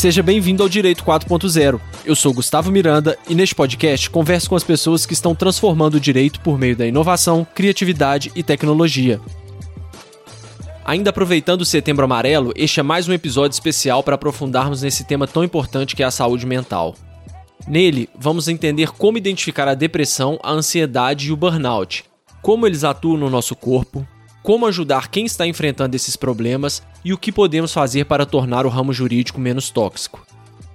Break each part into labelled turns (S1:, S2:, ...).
S1: Seja bem-vindo ao Direito 4.0. Eu sou Gustavo Miranda e neste podcast converso com as pessoas que estão transformando o direito por meio da inovação, criatividade e tecnologia. Ainda aproveitando o Setembro Amarelo, este é mais um episódio especial para aprofundarmos nesse tema tão importante que é a saúde mental. Nele, vamos entender como identificar a depressão, a ansiedade e o burnout, como eles atuam no nosso corpo, como ajudar quem está enfrentando esses problemas e o que podemos fazer para tornar o ramo jurídico menos tóxico.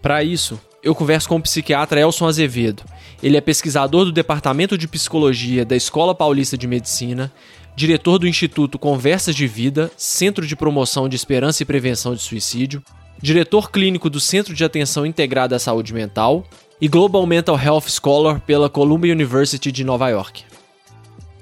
S1: Para isso, eu converso com o psiquiatra Elson Azevedo. Ele é pesquisador do Departamento de Psicologia da Escola Paulista de Medicina, diretor do Instituto Conversas de Vida, Centro de Promoção de Esperança e Prevenção de Suicídio, diretor clínico do Centro de Atenção Integrada à Saúde Mental e Global Mental Health Scholar pela Columbia University de Nova York.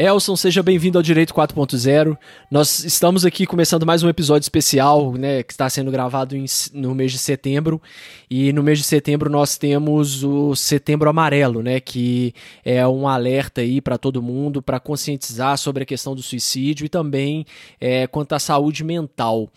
S1: Elson, seja bem-vindo ao Direito 4.0. Nós estamos aqui começando mais um episódio especial, né, que está sendo gravado em, no mês de setembro. E no mês de setembro nós temos o Setembro Amarelo, né, que é um alerta aí para todo mundo para conscientizar sobre a questão do suicídio e também é, quanto à saúde mental.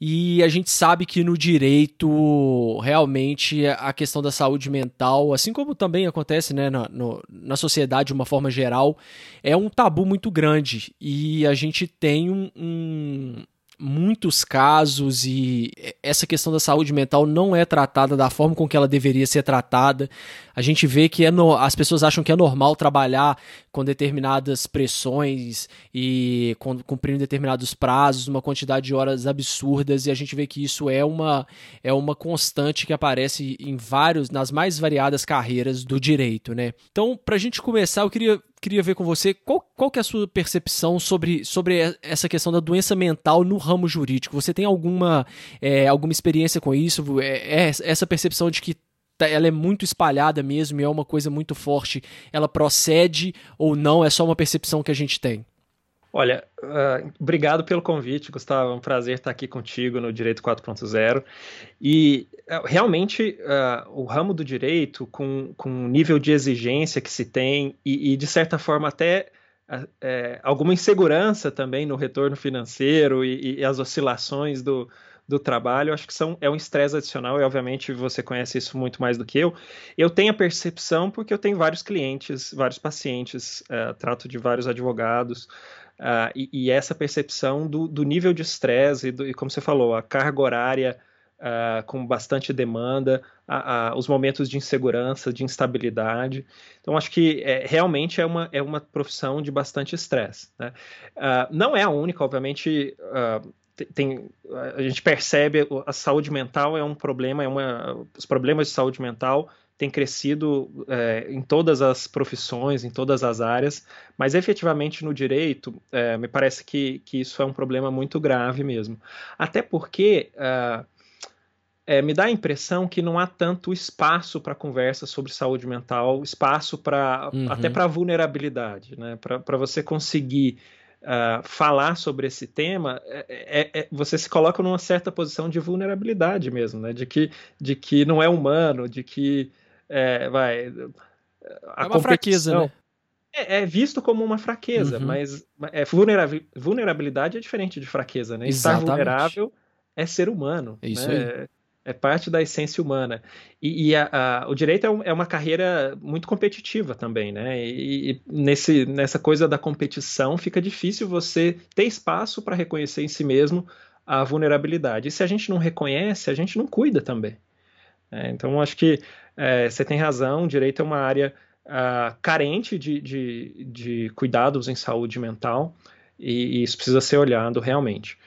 S1: E a gente sabe que no direito, realmente, a questão da saúde mental, assim como também acontece né, na, no, na sociedade de uma forma geral, é um tabu muito grande. E a gente tem um, um muitos casos e essa questão da saúde mental não é tratada da forma com que ela deveria ser tratada. A gente vê que é no, as pessoas acham que é normal trabalhar com determinadas pressões e com, cumprindo determinados prazos, uma quantidade de horas absurdas, e a gente vê que isso é uma, é uma constante que aparece em vários, nas mais variadas carreiras do direito, né? Então, para a gente começar, eu queria queria ver com você qual, qual que é a sua percepção sobre, sobre essa questão da doença mental no ramo jurídico. Você tem alguma, é, alguma experiência com isso? É, é essa percepção de que tá, ela é muito espalhada mesmo e é uma coisa muito forte. Ela procede ou não? É só uma percepção que a gente tem?
S2: Olha, uh, obrigado pelo convite, Gustavo. É um prazer estar aqui contigo no Direito 4.0. E uh, realmente uh, o ramo do direito, com, com o nível de exigência que se tem, e, e de certa forma até é, alguma insegurança também no retorno financeiro e, e as oscilações do, do trabalho, acho que são, é um estresse adicional, e obviamente você conhece isso muito mais do que eu. Eu tenho a percepção porque eu tenho vários clientes, vários pacientes, trato de vários advogados. Uh, e, e, essa percepção do, do nível de estresse e, e, como você falou, a carga horária uh, com bastante demanda, a, a, os momentos de insegurança, de instabilidade. Então, acho que é, realmente é uma, é uma profissão de bastante estresse. Né? Uh, não é a única, obviamente. tem, a gente percebe a saúde mental é um problema, é uma, os problemas de saúde mental tem crescido é, em todas as profissões, em todas as áreas, mas efetivamente no direito, é, me parece que, que isso é um problema muito grave mesmo. Até porque é, é me dá a impressão que não há tanto espaço para conversa sobre saúde mental, espaço para uhum. até para vulnerabilidade, né? para você conseguir. Uh, falar sobre esse tema, é, é, é, você se coloca numa certa posição de vulnerabilidade mesmo, né? de, que, de que não é humano, de que é, vai.
S1: A é uma fraqueza, né?
S2: É, é, visto como uma fraqueza, uhum. mas é, vulnerabilidade é diferente de fraqueza, né? Exatamente. Estar vulnerável é ser humano.
S1: É isso
S2: né?
S1: aí.
S2: É parte da essência humana. E, e a, a, o direito é, é, uma carreira muito competitiva também, né? E, e, nesse, nessa coisa da competição fica difícil você ter espaço para reconhecer em si mesmo a vulnerabilidade. E se a gente não reconhece, a gente não cuida também. É, então, acho que é, você tem razão, direito é uma área uh, carente de, de, de, cuidados em saúde mental e, e isso precisa ser olhado realmente.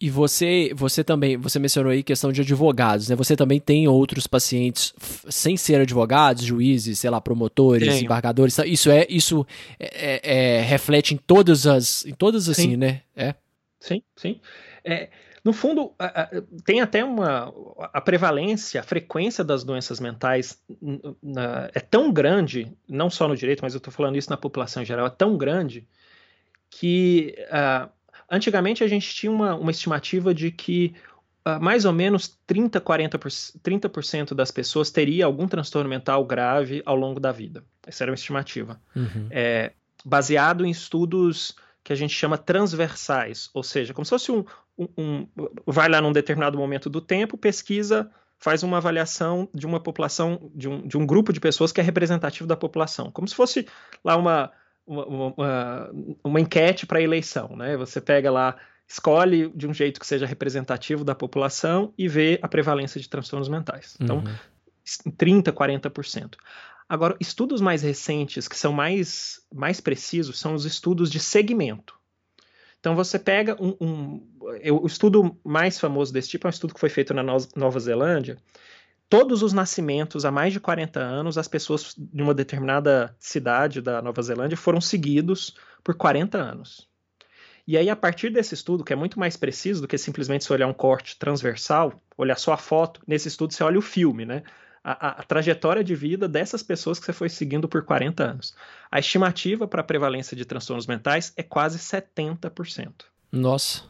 S1: E você, você também, você mencionou aí questão de advogados, né? Você também tem outros pacientes sem ser advogados, juízes, sei lá, promotores, Tenho. embargadores. Isso é, isso é, é, é, reflete em todas as, em todas assim, sim. né? É.
S2: Sim, sim. É, no fundo, tem até uma. A prevalência, a frequência das doenças mentais é tão grande, não só no direito, mas eu estou falando isso na população em geral, é tão grande que uh, Antigamente a gente tinha uma, uma estimativa de que uh, mais ou menos 30, 40%, 30% das pessoas teria algum transtorno mental grave ao longo da vida. Essa era uma estimativa. Uhum. É, baseado em estudos que a gente chama transversais, ou seja, como se fosse um, um, um, vai lá num determinado momento do tempo, pesquisa, faz uma avaliação de uma população, de um, de um grupo de pessoas que é representativo da população, como se fosse lá uma, uma, uma, uma enquete para eleição, né? Você pega lá, escolhe de um jeito que seja representativo da população e vê a prevalência de transtornos mentais. Então, uhum. 30, 40%. Agora, estudos mais recentes, que são mais, mais precisos, são os estudos de segmento. Então, você pega um, um. O estudo mais famoso desse tipo é um estudo que foi feito na Nova Zelândia. Todos os nascimentos há mais de 40 anos, as pessoas de uma determinada cidade da Nova Zelândia foram seguidos por 40 anos. E aí, a partir desse estudo, que é muito mais preciso do que simplesmente se olhar um corte transversal, olhar só a foto, nesse estudo você olha o filme, né? A, a, trajetória de vida dessas pessoas que você foi seguindo por 40 anos. A estimativa para a prevalência de transtornos mentais é quase 70%.
S1: Nossa.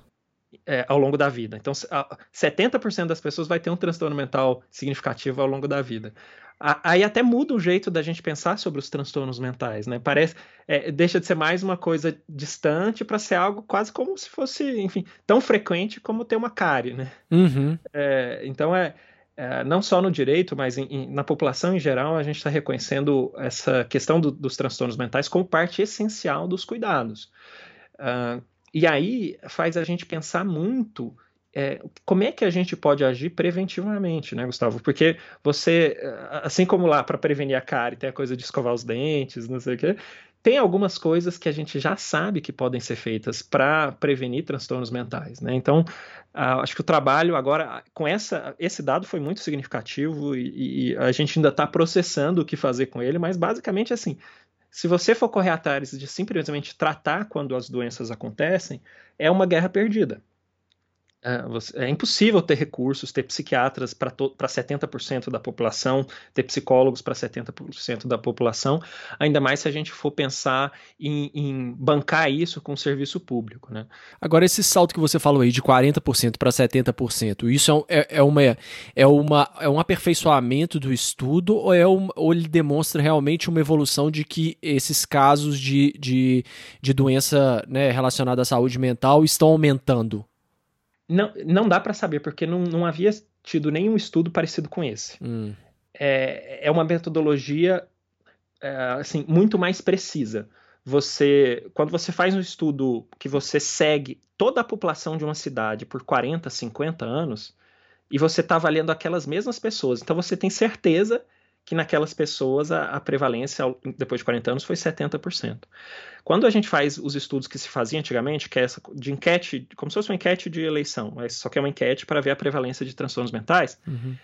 S2: É, ao longo da vida. Então, 70% das pessoas vai ter um transtorno mental significativo ao longo da vida. Aí até muda o jeito da gente pensar sobre os transtornos mentais, né? Parece, é, deixa de ser mais uma coisa distante para ser algo quase como se fosse, enfim, tão frequente como ter uma cárie, né?
S1: Uhum.
S2: É, então é, é, não só no direito, mas em, em, na população em geral, a gente está reconhecendo essa questão do, dos transtornos mentais como parte essencial dos cuidados. Uh, e aí faz a gente pensar muito é, como é que a gente pode agir preventivamente, né, Gustavo? Porque você, assim como lá para prevenir a cárie tem a coisa de escovar os dentes, não sei o quê, tem algumas coisas que a gente já sabe que podem ser feitas para prevenir transtornos mentais, né? Então, uh, acho que o trabalho agora com essa, esse dado foi muito significativo e, e a gente ainda está processando o que fazer com ele, mas basicamente assim, se você for correr atrás de simplesmente tratar quando as doenças acontecem, é uma guerra perdida. É, é, impossível ter recursos, ter psiquiatras para 70% da população, ter psicólogos para 70% da população, ainda mais se a gente for pensar em, em bancar isso com o serviço público. Né?
S1: Agora, esse salto que você falou aí de 40% para 70%, isso é, é, é, uma, é, uma, é um aperfeiçoamento do estudo ou, é um, ou ele demonstra realmente uma evolução de que esses casos de, de, de doença né, relacionada à saúde mental estão aumentando?
S2: Não, não dá para saber, porque não, não havia tido nenhum estudo parecido com esse.
S1: Hum.
S2: É, é uma metodologia é, assim, muito mais precisa. Você, quando você faz um estudo que você segue toda a população de uma cidade por 40, 50 anos, e você está avaliando aquelas mesmas pessoas, então você tem certeza que naquelas pessoas a, a, prevalência, depois de 40 anos, foi 70%. Quando a gente faz os estudos que se faziam antigamente, que é essa de enquete, como se fosse uma enquete de eleição, mas só que é uma enquete para ver a prevalência de transtornos mentais,
S1: uhum.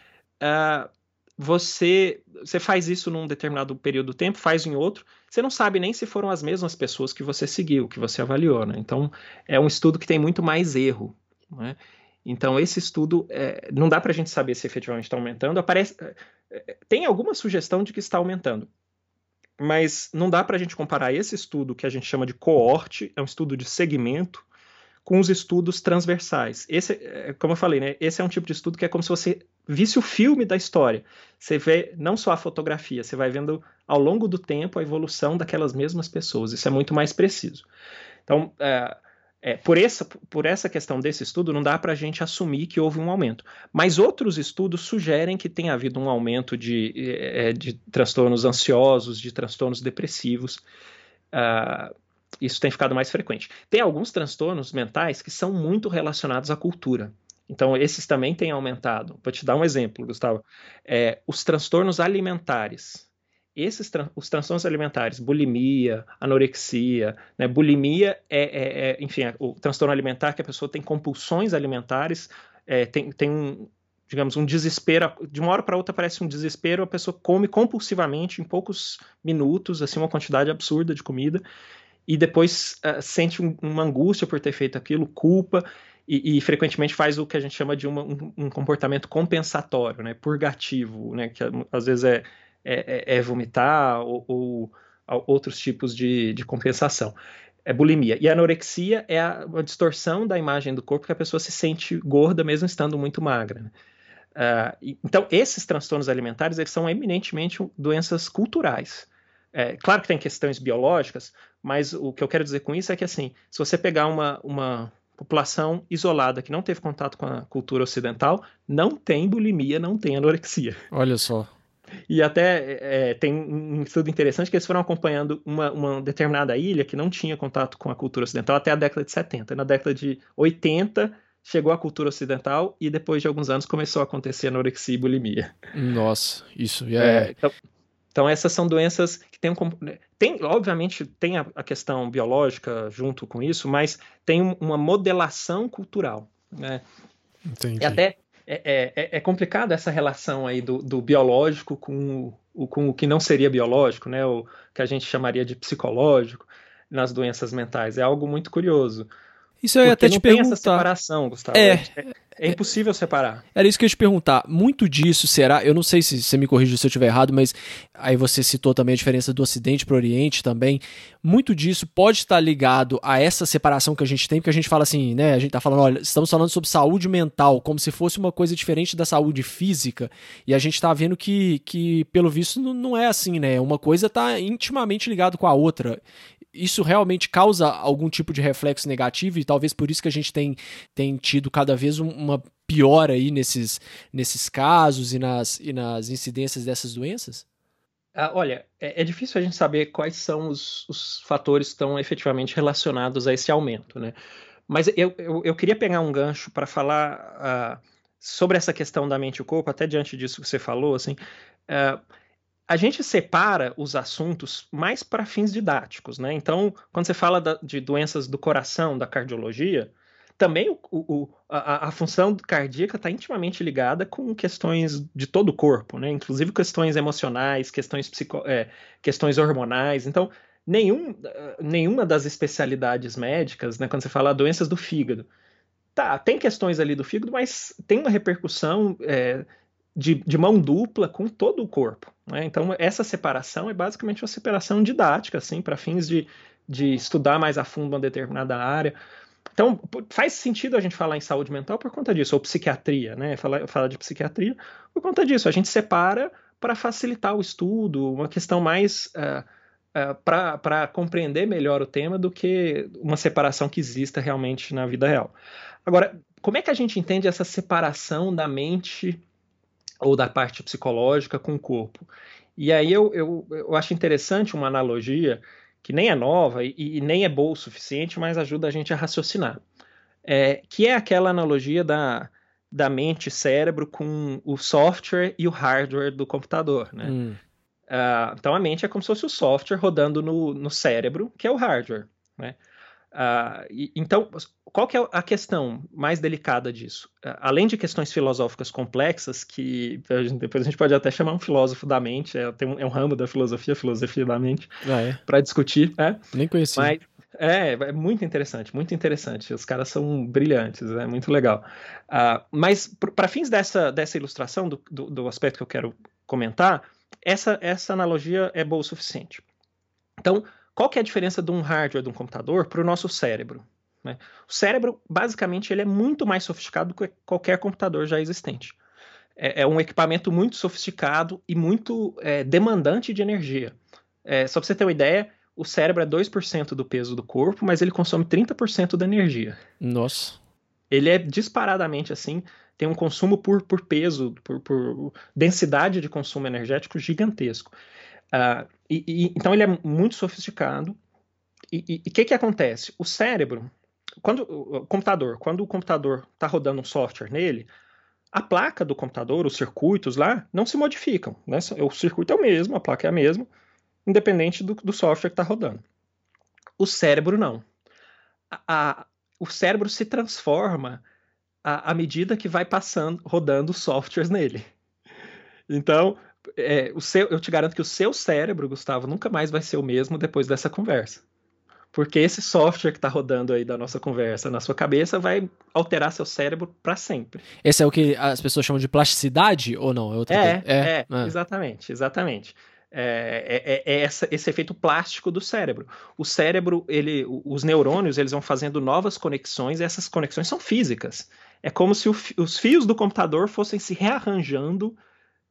S2: uh, você, você faz isso num determinado período do tempo, faz em outro, você não sabe nem se foram as mesmas pessoas que você seguiu, que você avaliou. Né? Então, é um estudo que tem muito mais erro. Né? Então, esse estudo, é, não dá para a gente saber se efetivamente está aumentando. Aparece, é, tem alguma sugestão de que está aumentando, mas não dá para a gente comparar esse estudo que a gente chama de coorte, é um estudo de segmento, com os estudos transversais. Esse, é, como eu falei, né, esse é um tipo de estudo que é como se você visse o filme da história. Você vê não só a fotografia, você vai vendo ao longo do tempo a evolução daquelas mesmas pessoas. Isso é muito mais preciso. Então, é, é, por, essa, por essa questão desse estudo, não dá para a gente assumir que houve um aumento. Mas outros estudos sugerem que tem havido um aumento de, é, de transtornos ansiosos, de transtornos depressivos. Uh, isso tem ficado mais frequente. Tem alguns transtornos mentais que são muito relacionados à cultura. Então, esses também têm aumentado. Vou te dar um exemplo, Gustavo. É, os transtornos alimentares esses os transtornos alimentares, bulimia, anorexia, né? bulimia é, é, é enfim, é o transtorno alimentar que a pessoa tem compulsões alimentares, é, tem, tem um, digamos, um desespero, de uma hora para outra parece um desespero, a pessoa come compulsivamente em poucos minutos, assim, uma quantidade absurda de comida, e depois uh, sente um, uma angústia por ter feito aquilo, culpa, e, e, frequentemente faz o que a gente chama de uma, um, um, comportamento compensatório, né, purgativo, né, que às vezes é é, é, é vomitar ou, ou, outros tipos de, de compensação. é bulimia. E a anorexia é a, a, distorção da imagem do corpo que a pessoa se sente gorda mesmo estando muito magra. Né? Uh, então, esses transtornos alimentares eles são eminentemente doenças culturais. É, claro que tem questões biológicas, mas o que eu quero dizer com isso é que, assim, se você pegar uma, uma população isolada que não teve contato com a cultura ocidental, não tem bulimia, não tem anorexia.
S1: Olha só.
S2: E até é, tem um estudo interessante que eles foram acompanhando uma, uma, determinada ilha que não tinha contato com a cultura ocidental até a década de 70. Na década de 80 chegou a cultura ocidental e depois de alguns anos começou a acontecer anorexia e bulimia.
S1: Nossa, isso é.
S2: é então, então, essas são doenças que têm, um, tem obviamente, tem a, a, questão biológica junto com isso, mas tem uma modelação cultural, né?
S1: Entendi.
S2: E até é, é, é, é complicado essa relação aí do, do biológico com o, com o que não seria biológico, né? O que a gente chamaria de psicológico nas doenças mentais. É algo muito curioso.
S1: Isso eu ia até te perguntar.
S2: Tem essa separação, Gustavo.
S1: É,
S2: é, é impossível separar.
S1: Era isso que eu ia te perguntar. Muito disso será. Eu não sei se você me corrige se eu estiver errado, mas aí você citou também a diferença do Ocidente para o Oriente também. Muito disso pode estar ligado a essa separação que a gente tem, porque a gente fala assim, né? A gente tá falando, olha, estamos falando sobre saúde mental, como se fosse uma coisa diferente da saúde física. E a gente tá vendo que, que pelo visto, não é assim, né? Uma coisa tá intimamente ligada com a outra isso realmente causa algum tipo de reflexo negativo e talvez por isso que a gente tem, tem tido cada vez uma piora aí nesses, nesses casos e nas, e nas incidências dessas doenças?
S2: Ah, olha, é, é, difícil a gente saber quais são os, os fatores que estão efetivamente relacionados a esse aumento, né? Mas eu, eu, eu queria pegar um gancho para falar uh, sobre essa questão da mente e o corpo, até diante disso que você falou, assim, uh, a gente separa os assuntos mais para fins didáticos, né? Então, quando você fala da, de doenças do coração, da cardiologia, também o, o, a, a, função cardíaca está intimamente ligada com questões de todo o corpo, né? Inclusive questões emocionais, questões, psico, é, questões hormonais. Então, nenhum, nenhuma das especialidades médicas, né? Quando você fala doenças do fígado, tá, tem questões ali do fígado, mas tem uma repercussão é, de, de mão dupla com todo o corpo. Né? Então, essa separação é basicamente uma separação didática, assim, para fins de, de estudar mais a fundo uma determinada área. Então, faz sentido a gente falar em saúde mental por conta disso, ou psiquiatria, né? Falar, de psiquiatria por conta disso. A gente separa para facilitar o estudo, uma questão mais. Uh, uh, para compreender melhor o tema do que uma separação que exista realmente na vida real. Agora, como é que a gente entende essa separação da mente ou da parte psicológica com o corpo. E aí eu, eu, eu acho interessante uma analogia que nem é nova e, e, nem é boa o suficiente, mas ajuda a gente a raciocinar. É, que é aquela analogia da, da mente cérebro com o software e o hardware do computador. Né? Hum. Uh, então a mente é como se fosse o software rodando no, no cérebro, que é o hardware. Né? E, então, qual que é a questão mais delicada disso? Uh, além de questões filosóficas complexas, que depois a gente pode até chamar um filósofo da mente, é, tem um, é um ramo da filosofia, filosofia da mente,
S1: ah, é?
S2: para discutir. É,
S1: Nem conheci.
S2: Mas, é, é muito interessante, muito interessante. Os caras são brilhantes, é muito legal. Uh, mas, para fins dessa, dessa ilustração, do, do, do aspecto que eu quero comentar, essa, essa analogia é boa o suficiente. Então, qual que é a diferença de um hardware de um computador para o nosso cérebro? Né? O cérebro, basicamente, ele é muito mais sofisticado do que qualquer computador já existente. É, é um equipamento muito sofisticado e muito é, demandante de energia. É, só para você ter uma ideia, o cérebro é 2% do peso do corpo, mas ele consome 30% da energia.
S1: Nossa.
S2: Ele é disparadamente assim, tem um consumo por, por peso, por, por densidade de consumo energético gigantesco. Uh, e, e, então ele é muito sofisticado. E o que, que acontece? O cérebro, quando o computador, quando o computador está rodando um software nele, a placa do computador, os circuitos lá, não se modificam. Né? O circuito é o mesmo, a placa é a mesma, independente do, do software que está rodando. O cérebro não. A, a, o cérebro se transforma à, à medida que vai passando, rodando softwares nele. Então, é, o seu, eu te garanto que o seu cérebro, Gustavo, nunca mais vai ser o mesmo depois dessa conversa. Porque esse software que está rodando aí da nossa conversa na sua cabeça vai alterar seu cérebro para sempre.
S1: Esse é o que as pessoas chamam de plasticidade ou não?
S2: É, outra é, é, é, exatamente, exatamente. é, é, é essa, esse efeito plástico do cérebro. O cérebro, ele, os neurônios, eles vão fazendo novas conexões, e essas conexões são físicas. É como se o, os fios do computador fossem se rearranjando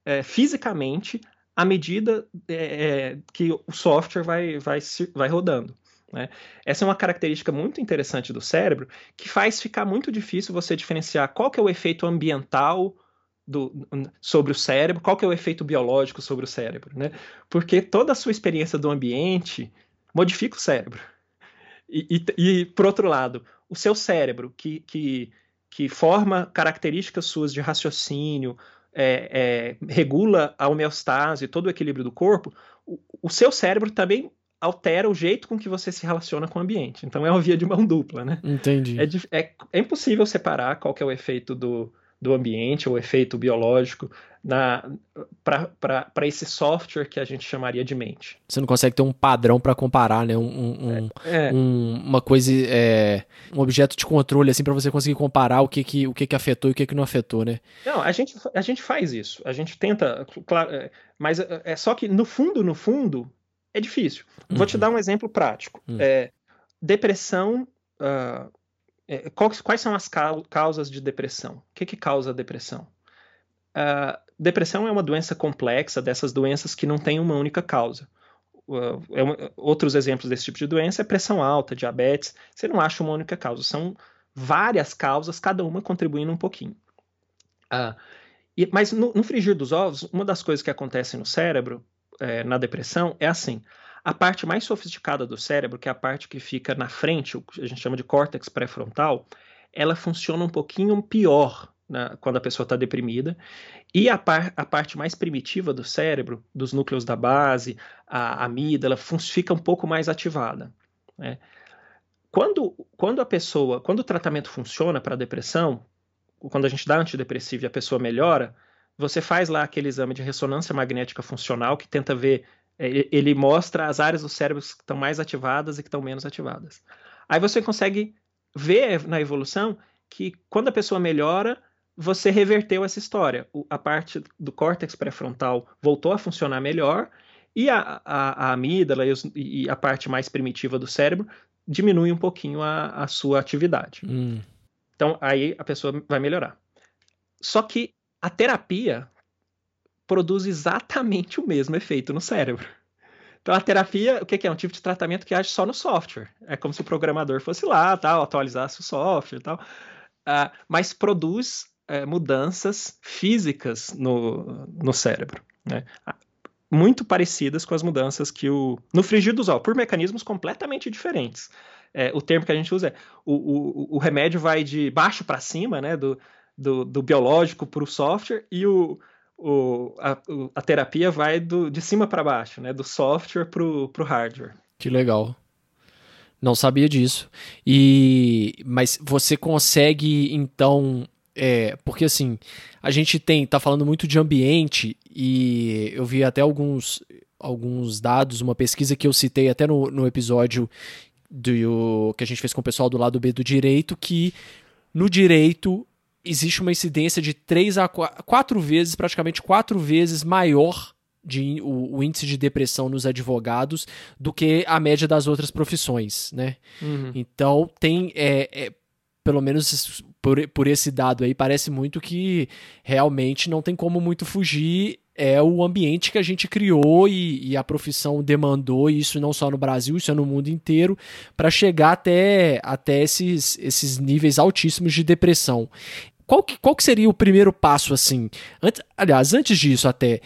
S2: é, fisicamente à medida é, é, que o software vai, vai, vai rodando. Né? Essa é uma característica muito interessante do cérebro que faz ficar muito difícil você diferenciar qual que é o efeito ambiental do, sobre o cérebro, qual que é o efeito biológico sobre o cérebro, né? Porque toda a sua experiência do ambiente modifica o cérebro. E, e, e por outro lado, o seu cérebro, que, que, que forma características suas de raciocínio, é, é, regula a homeostase, todo o equilíbrio do corpo, o, o, seu cérebro também altera o jeito com que você se relaciona com o ambiente. Então é uma via de mão dupla, né?
S1: Entendi.
S2: É, é, é impossível separar qual é o efeito do, do ambiente, o efeito biológico, para esse software que a gente chamaria de mente.
S1: Você não consegue ter um padrão para comparar, né? Um, um, é, é. um, uma coisa, é, um objeto de controle, assim, para você conseguir comparar o que que, o que que afetou e o que que não afetou, né?
S2: Não, a gente, a gente faz isso. A gente tenta, claro, é, mas é, é só que no fundo, no fundo, é difícil. Uhum. Vou te uhum. dar um exemplo prático. Uhum. É, depressão. Uh, é, quais, quais, são as causas de depressão? O que, que causa a depressão? Uh, depressão é uma doença complexa, dessas doenças que não tem uma única causa. Uh, é uma, outros exemplos desse tipo de doença é pressão alta, diabetes. Você não acha uma única causa, são várias causas, cada uma contribuindo um pouquinho. Uh, e, mas no, no, frigir dos ovos, uma das coisas que acontece no cérebro, é, na depressão, é assim: a parte mais sofisticada do cérebro, que é a parte que fica na frente, o que a gente chama de córtex pré-frontal, ela funciona um pouquinho pior né, quando a pessoa está deprimida. E a, par, a, parte mais primitiva do cérebro, dos núcleos da base, a amígdala, fica um pouco mais ativada. Né? Quando, quando a pessoa, quando o tratamento funciona para depressão, quando a gente dá antidepressivo e a pessoa melhora, você faz lá aquele exame de ressonância magnética funcional que tenta ver ele mostra as áreas do cérebro que estão mais ativadas e que estão menos ativadas. Aí você consegue ver na evolução que quando a pessoa melhora, você reverteu essa história. a parte do córtex pré-frontal voltou a funcionar melhor e a, a, a amígdala e, os, e, a parte mais primitiva do cérebro diminui um pouquinho a, a sua atividade. Hum. Então aí a pessoa vai melhorar. Só que a terapia produz exatamente o mesmo efeito no cérebro. Então a terapia, o que é? Um tipo de tratamento que age só no software. É como se o programador fosse lá, tal, atualizasse o software e tal. Uh, mas produz uh, mudanças físicas no, no cérebro. Né? Muito parecidas com as mudanças que o. No frigir dos ovos, por mecanismos completamente diferentes. É, o termo que a gente usa é o, o, o remédio vai de baixo para cima, né? Do, do, do biológico para o software, e o, o, a, a terapia vai do, de cima para baixo, né? Do software pro, pro hardware.
S1: Que legal. Não sabia disso. E mas você consegue então, é, porque assim a gente tem tá falando muito de ambiente e eu vi até alguns alguns dados, uma pesquisa que eu citei até no, no episódio do que a gente fez com o pessoal do lado B do direito que no direito existe uma incidência de 3 a 4 vezes, praticamente 4 vezes maior de, o, o, índice de depressão nos advogados do que a média das outras profissões, né? Uhum. Então tem é, é, pelo menos por, por esse dado aí parece muito que realmente não tem como muito fugir é o ambiente que a gente criou e, e, a profissão demandou, isso não só no Brasil, isso é no mundo inteiro, para chegar até, até esses, esses níveis altíssimos de depressão qual que, qual que seria o primeiro passo, assim? Antes, aliás, antes disso até,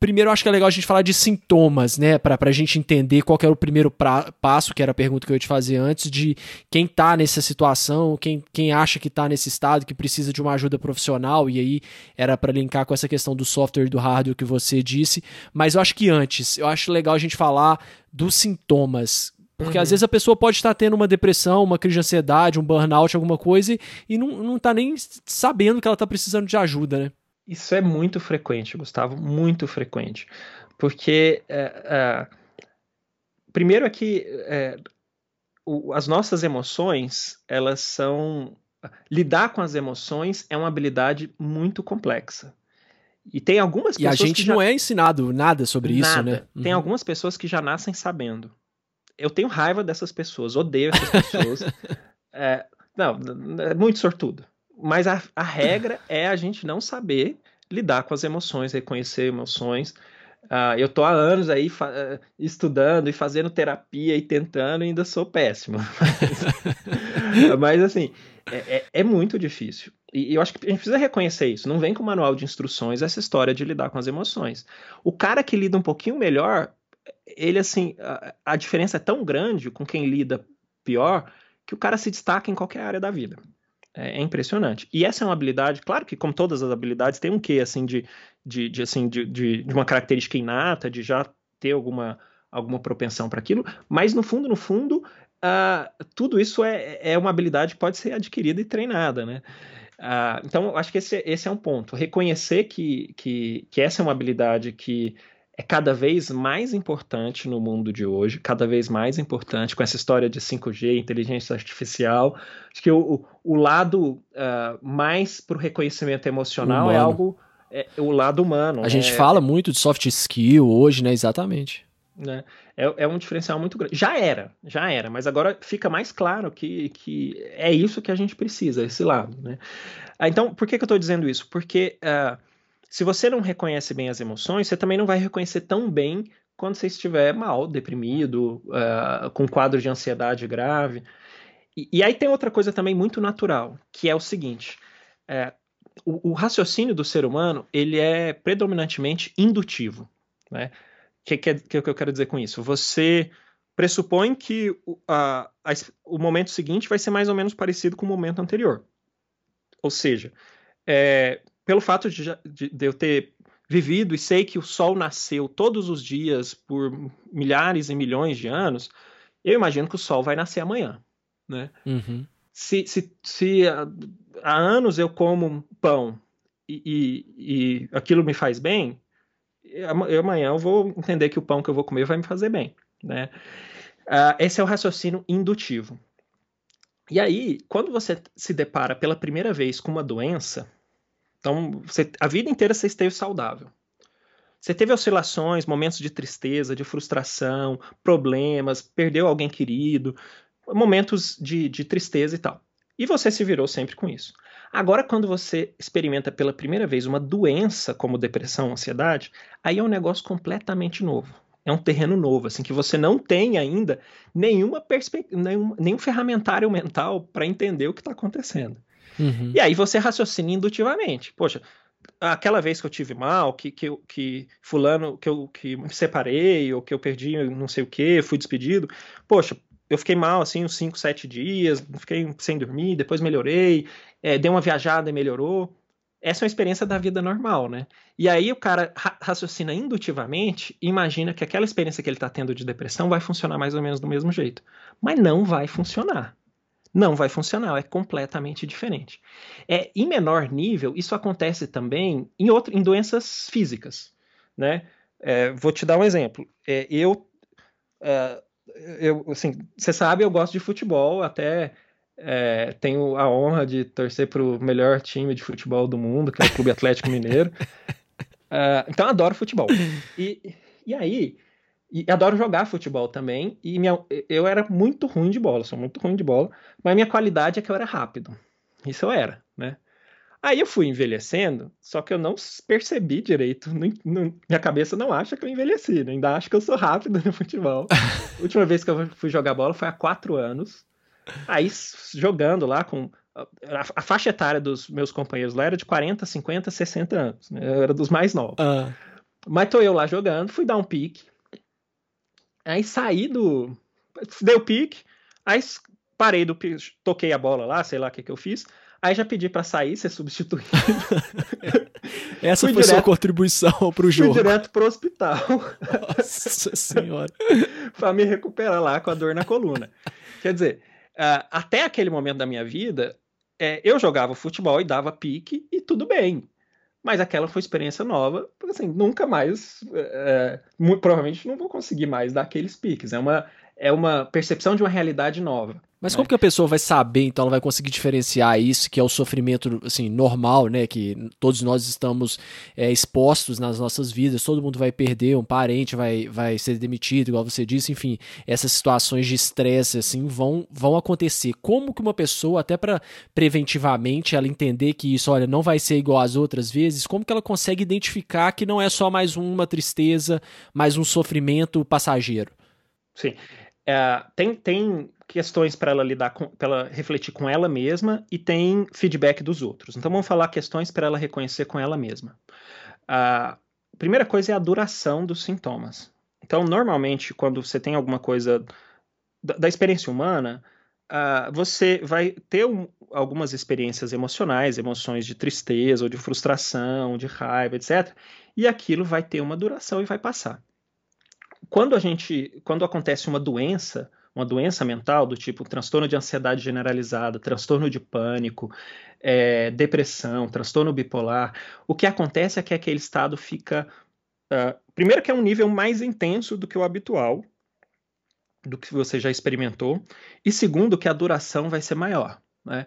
S1: primeiro eu acho que é legal a gente falar de sintomas, né? Pra, pra gente entender qual era o primeiro pra, passo, que era a pergunta que eu ia te fazer antes, de quem tá nessa situação, quem, quem acha que tá nesse estado, que precisa de uma ajuda profissional, e aí era para linkar com essa questão do software e do hardware que você disse. Mas eu acho que antes, eu acho legal a gente falar dos sintomas. Porque uhum. às vezes a pessoa pode estar tendo uma depressão, uma crise de ansiedade, um burnout, alguma coisa, e, e não, não tá nem sabendo que ela está precisando de ajuda, né?
S2: Isso é muito frequente, Gustavo, muito frequente. Porque, é, é, primeiro é que é, o, as nossas emoções, elas são. Lidar com as emoções é uma habilidade muito complexa. E tem algumas
S1: pessoas. E a gente já... não é ensinado nada sobre nada. isso, né?
S2: Uhum. Tem algumas pessoas que já nascem sabendo. Eu tenho raiva dessas pessoas, odeio essas pessoas. é, não, é muito sortudo. Mas a, a regra é a gente não saber lidar com as emoções, reconhecer emoções. Uh, eu tô há anos aí uh, estudando e fazendo terapia e tentando, e ainda sou péssimo. Mas assim, é, é, é, muito difícil. E eu acho que a gente precisa reconhecer isso. Não vem com manual de instruções essa história de lidar com as emoções. O cara que lida um pouquinho melhor, ele assim, a, a diferença é tão grande com quem lida pior que o cara se destaca em qualquer área da vida. É, é, impressionante. E essa é uma habilidade, claro que como todas as habilidades, tem um quê, assim, de, de, de assim, de, de, de uma característica inata, de já ter alguma, alguma propensão para aquilo, mas no fundo, no fundo, uh, tudo isso é, é uma habilidade que pode ser adquirida e treinada, né? Uh, então, acho que esse, esse é um ponto. Reconhecer que, que, que essa é uma habilidade que é cada vez mais importante no mundo de hoje, cada vez mais importante com essa história de 5G, inteligência artificial. Acho que o, o lado uh, mais para o reconhecimento emocional é humano. é algo. É, o lado humano.
S1: A né? gente fala muito de soft skill hoje, né? Exatamente.
S2: Né? É, é, um diferencial muito grande. Já era, já era, mas agora fica mais claro que, que é isso que a gente precisa, esse lado. Né? Ah, então, por que, que eu estou dizendo isso? Porque. Uh, se você não reconhece bem as emoções, você também não vai reconhecer tão bem quando você estiver mal, deprimido, uh, com quadro de ansiedade grave. E, e, aí tem outra coisa também muito natural, que é o seguinte: é, o, o, raciocínio do ser humano ele é predominantemente indutivo. Né? O que, que, que, que eu quero dizer com isso? Você pressupõe que a, a, o momento seguinte vai ser mais ou menos parecido com o momento anterior. Ou seja, é, pelo fato de, de, de eu ter vivido e sei que o Sol nasceu todos os dias por milhares e milhões de anos, eu imagino que o Sol vai nascer amanhã, né?
S1: Uhum.
S2: Se, se, se há, há, anos eu como pão e, e, e, aquilo me faz bem, eu, amanhã eu vou entender que o pão que eu vou comer vai me fazer bem, né? Uh, esse é o raciocínio indutivo. E aí, quando você se depara pela primeira vez com uma doença, então, você, a vida inteira você esteve saudável. Você teve oscilações, momentos de tristeza, de frustração, problemas, perdeu alguém querido, momentos de, de tristeza e tal. E você se virou sempre com isso. Agora, quando você experimenta pela primeira vez uma doença como depressão, ansiedade, aí é um negócio completamente novo. É um terreno novo, assim, que você não tem ainda nenhuma nenhum, nenhum ferramentário mental para entender o que está acontecendo.
S1: Uhum.
S2: E aí você raciocina indutivamente. Poxa, aquela vez que eu tive mal, que, que, que fulano, que eu que me separei, ou que eu perdi não sei o que, fui despedido. Poxa, eu fiquei mal assim uns 5, 7 dias, fiquei sem dormir, depois melhorei, é, dei uma viajada e melhorou. Essa é uma experiência da vida normal, né? E aí o cara ra raciocina indutivamente e imagina que aquela experiência que ele está tendo de depressão vai funcionar mais ou menos do mesmo jeito. Mas não vai funcionar não vai funcionar, é completamente diferente. É, em menor nível, isso acontece também em, outro, em doenças físicas. Né? É, vou te dar um exemplo. É, eu, é, eu, assim, você sabe, eu gosto de futebol, até é, tenho a honra de torcer para o melhor time de futebol do mundo, que é o Clube Atlético Mineiro. É, então, adoro futebol. E, e aí, e adoro jogar futebol também. E minha, eu era muito ruim de bola, sou muito ruim de bola. Mas minha qualidade é que eu era rápido. Isso eu era, né? Aí eu fui envelhecendo, só que eu não percebi direito. Não, não, minha cabeça não acha que eu envelheci, né? ainda acho que eu sou rápido no futebol. a última vez que eu fui jogar bola foi há quatro anos. Aí jogando lá com. A, a faixa etária dos meus companheiros lá era de 40, 50, 60 anos. Né? Eu era dos mais novos.
S1: Uh.
S2: Mas tô eu lá jogando, fui dar um pique. Aí saí do. Deu pique, aí parei do pique, toquei a bola lá, sei lá o que, que eu fiz. Aí já pedi para sair, ser substituído.
S1: Essa fui foi direto, sua contribuição pro jogo.
S2: Fui direto pro hospital.
S1: Nossa senhora.
S2: para me recuperar lá com a dor na coluna. Quer dizer, até aquele momento da minha vida, é, eu jogava futebol e dava pique e tudo bem. Mas aquela foi experiência nova, porque assim, nunca mais, é, muito, provavelmente não vou conseguir mais dar aqueles piques. É uma, é uma percepção de uma realidade nova.
S1: Mas como que a pessoa vai saber, então ela vai conseguir diferenciar isso, que é o sofrimento assim, normal, né? Que todos nós estamos é, expostos nas nossas vidas, todo mundo vai perder, um parente vai, vai ser demitido, igual você disse, enfim, essas situações de estresse assim vão, vão acontecer. Como que uma pessoa, até para preventivamente ela entender que isso, olha, não vai ser igual às outras vezes, como que ela consegue identificar que não é só mais uma tristeza, mais um sofrimento passageiro?
S2: Sim. É, tem, tem questões para ela lidar com, para ela refletir com ela mesma e tem feedback dos outros. Então vamos falar questões para ela reconhecer com ela mesma. A primeira coisa é a duração dos sintomas. Então normalmente quando você tem alguma coisa da, da experiência humana, uh, você vai ter um, algumas experiências emocionais, emoções de tristeza ou de frustração, de raiva, etc. E aquilo vai ter uma duração e vai passar. Quando a gente, quando acontece uma doença, uma doença mental do tipo transtorno de ansiedade generalizada, transtorno de pânico, é, depressão, transtorno bipolar, o que acontece é que aquele estado fica. Uh, primeiro, que é um nível mais intenso do que o habitual, do que você já experimentou, e segundo, que a duração vai ser maior. Né?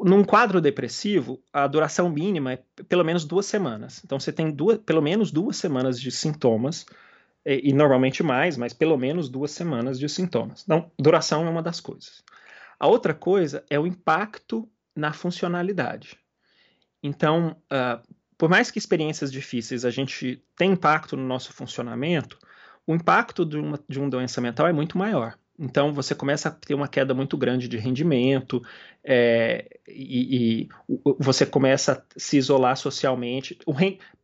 S2: Num quadro depressivo, a duração mínima é pelo menos duas semanas. Então, você tem duas, pelo menos duas semanas de sintomas e, e, normalmente mais, mas pelo menos duas semanas de sintomas. Então, duração é uma das coisas. A outra coisa é o impacto na funcionalidade. Então, uh, por mais que experiências difíceis a gente tenha impacto no nosso funcionamento, o impacto de uma, de uma doença mental é muito maior. Então você começa a ter uma queda muito grande de rendimento é, e, e, você começa a se isolar socialmente,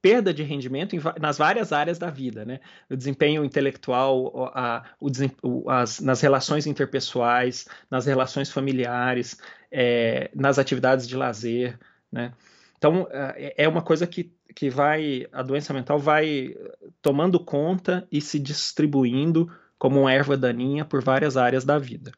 S2: perda de rendimento em, nas várias áreas da vida, né? O desempenho intelectual, a, o, as, nas relações interpessoais, nas relações familiares, é, nas atividades de lazer, né? Então é, é uma coisa que, que vai, a doença mental vai tomando conta e se distribuindo como uma erva daninha por várias áreas da vida.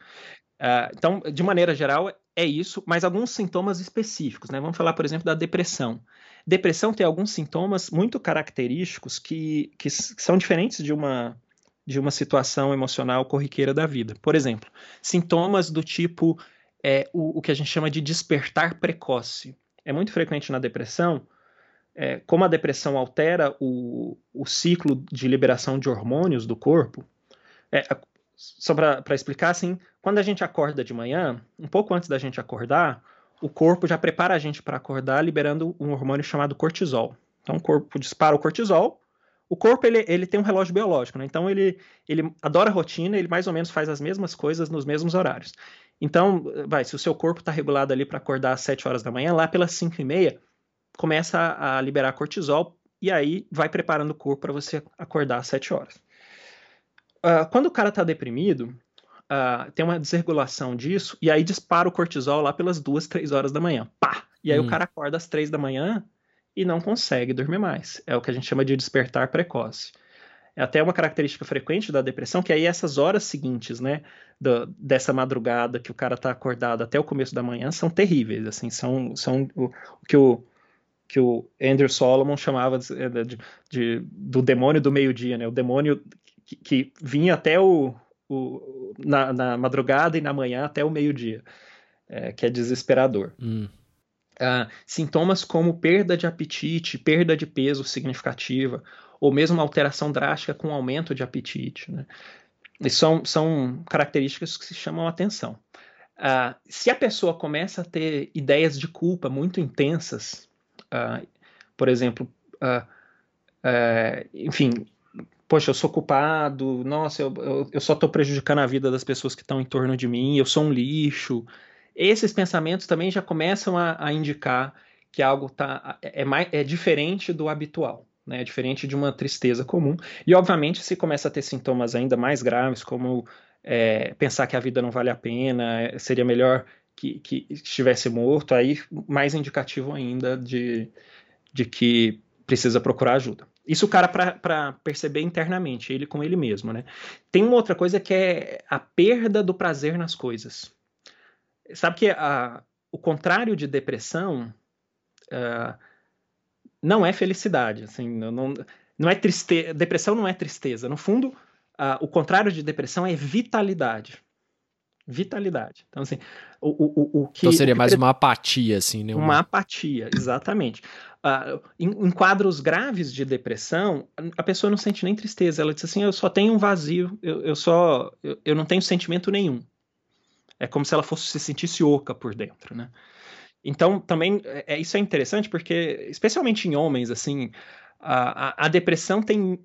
S2: Uh, então, de maneira geral, é isso, mas alguns sintomas específicos, né? Vamos falar, por exemplo, da depressão. Depressão tem alguns sintomas muito característicos que, que são diferentes de uma, de uma situação emocional corriqueira da vida. Por exemplo, sintomas do tipo é, o, o que a gente chama de despertar precoce. É muito frequente na depressão, é, como a depressão altera o, o ciclo de liberação de hormônios do corpo, é, só para explicar, assim, quando a gente acorda de manhã, um pouco antes da gente acordar, o corpo já prepara a gente para acordar liberando um hormônio chamado cortisol. Então, o corpo dispara o cortisol. O corpo ele, ele tem um relógio biológico, né? então ele, ele adora rotina, ele mais ou menos faz as mesmas coisas nos mesmos horários. Então, vai, se o seu corpo está regulado ali para acordar às 7 horas da manhã, lá pelas 5 e meia, começa a, liberar cortisol e aí vai preparando o corpo para você acordar às 7 horas. Uh, quando o cara está deprimido, uh, tem uma desregulação disso, e aí dispara o cortisol lá pelas duas, três horas da manhã. Pá! E aí hum. o cara acorda às três da manhã e não consegue dormir mais. É o que a gente chama de despertar precoce. É até uma característica frequente da depressão, que aí essas horas seguintes, né, do, dessa madrugada que o cara está acordado até o começo da manhã são terríveis, assim, são, são o, o que o que o Andrew Solomon chamava de, de, de do demônio do meio-dia, né? O demônio que, que vinha até o, o na, na, madrugada e na manhã até o meio-dia, é, que é desesperador. Hum. Uh, sintomas como perda de apetite, perda de peso significativa, ou mesmo alteração drástica com aumento de apetite. Né? E são, são características que se chamam atenção. Uh, se a pessoa começa a ter ideias de culpa muito intensas, uh, por exemplo, enfim, poxa, eu sou culpado, nossa, eu, eu, eu só estou prejudicando a vida das pessoas que estão em torno de mim, eu sou um lixo. Esses pensamentos também já começam a, a indicar que algo tá, é, mais, é diferente do habitual. Né, é diferente de uma tristeza comum. E, obviamente, se começa a ter sintomas ainda mais graves, como é, pensar que a vida não vale a pena, é, seria melhor que, que estivesse morto, aí mais indicativo ainda de, de que precisa procurar ajuda. Isso o cara para perceber internamente, ele com ele mesmo, né? Tem uma outra coisa que é a perda do prazer nas coisas. Sabe que a, o contrário de depressão uh, não é felicidade, assim, não, não é tristeza. Depressão não é tristeza. No fundo, uh, o contrário de depressão é vitalidade. Vitalidade. Então, assim, o, o, o que.
S1: Então seria mais uma apatia, assim, né?
S2: Uma, apatia, exatamente. Uh, em, em, quadros graves de depressão, a pessoa não sente nem tristeza. Ela diz assim: eu só tenho um vazio, eu, eu só. Eu, eu não tenho sentimento nenhum. É como se ela fosse se sentisse oca por dentro, né? Então, também, é, isso é interessante porque, especialmente em homens, assim, a, a, a depressão tem,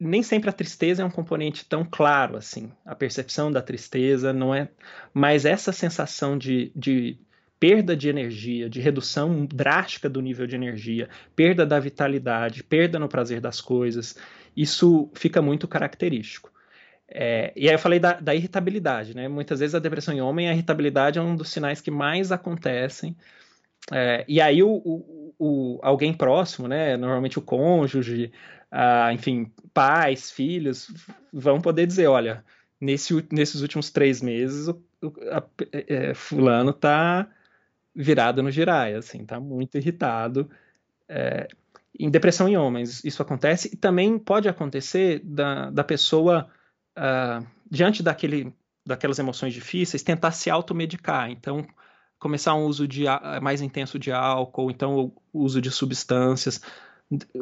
S2: nem sempre a tristeza é um componente tão claro assim. A percepção da tristeza não é. Mas essa sensação de, de perda de energia, de redução drástica do nível de energia, perda da vitalidade, perda no prazer das coisas, isso fica muito característico. É, e aí eu falei da, da, irritabilidade, né? Muitas vezes a depressão em homem, a irritabilidade é um dos sinais que mais acontecem. É, e aí o, o, o, alguém próximo, né? Normalmente o cônjuge, ah, enfim, pais, filhos, vão poder dizer, olha, nesse, nesses últimos três meses, o, a, é, fulano tá virado no giraia, assim, tá muito irritado. É, em depressão em homens, isso acontece, e também pode acontecer da, da pessoa, uh, diante daquele, daquelas emoções difíceis, tentar se automedicar. Então, começar um uso de, mais intenso de álcool, então o uso de substâncias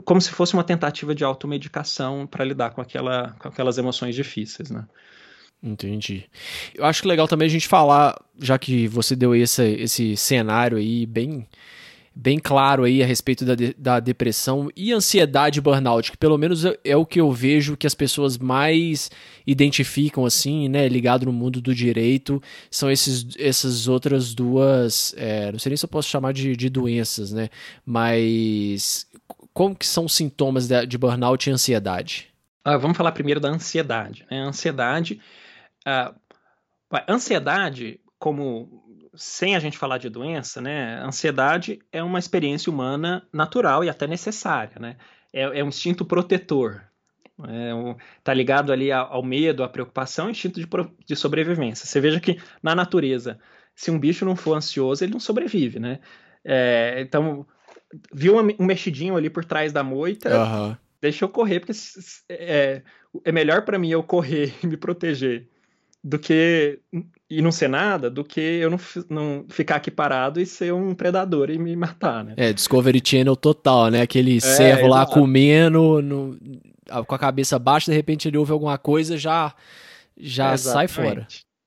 S2: como se fosse uma tentativa de automedicação para lidar com, aquela, com aquelas emoções difíceis, né?
S1: Entendi. Eu acho que legal também a gente falar, já que você deu esse, esse cenário aí bem bem claro aí a respeito da, de, da depressão e ansiedade burnout, que pelo menos é, é, o que eu vejo que as pessoas mais identificam, assim, né, ligado no mundo do direito, são esses, essas outras duas, é, não sei nem se eu posso chamar de, de doenças, né, mas como que são os sintomas de, de burnout e ansiedade?
S2: Ah, vamos falar primeiro da ansiedade. Né? Ansiedade, ah, ansiedade, como sem a gente falar de doença, né? Ansiedade é uma experiência humana natural e até necessária, né? É, é um instinto protetor. É um, tá ligado ali ao, medo, à preocupação, instinto de, de sobrevivência. Você veja que na natureza, se um bicho não for ansioso, ele não sobrevive, né? É, então, viu um mexidinho ali por trás da moita, uhum. deixa eu correr, porque é, é melhor para mim eu correr e me proteger do que e não ser nada, do que eu não, não ficar aqui parado e ser um predador e me matar, né?
S1: É, Discovery Channel total, né? Aquele é, servo lá comendo no, com a cabeça baixa, de repente ele ouve alguma coisa, já já sai fora.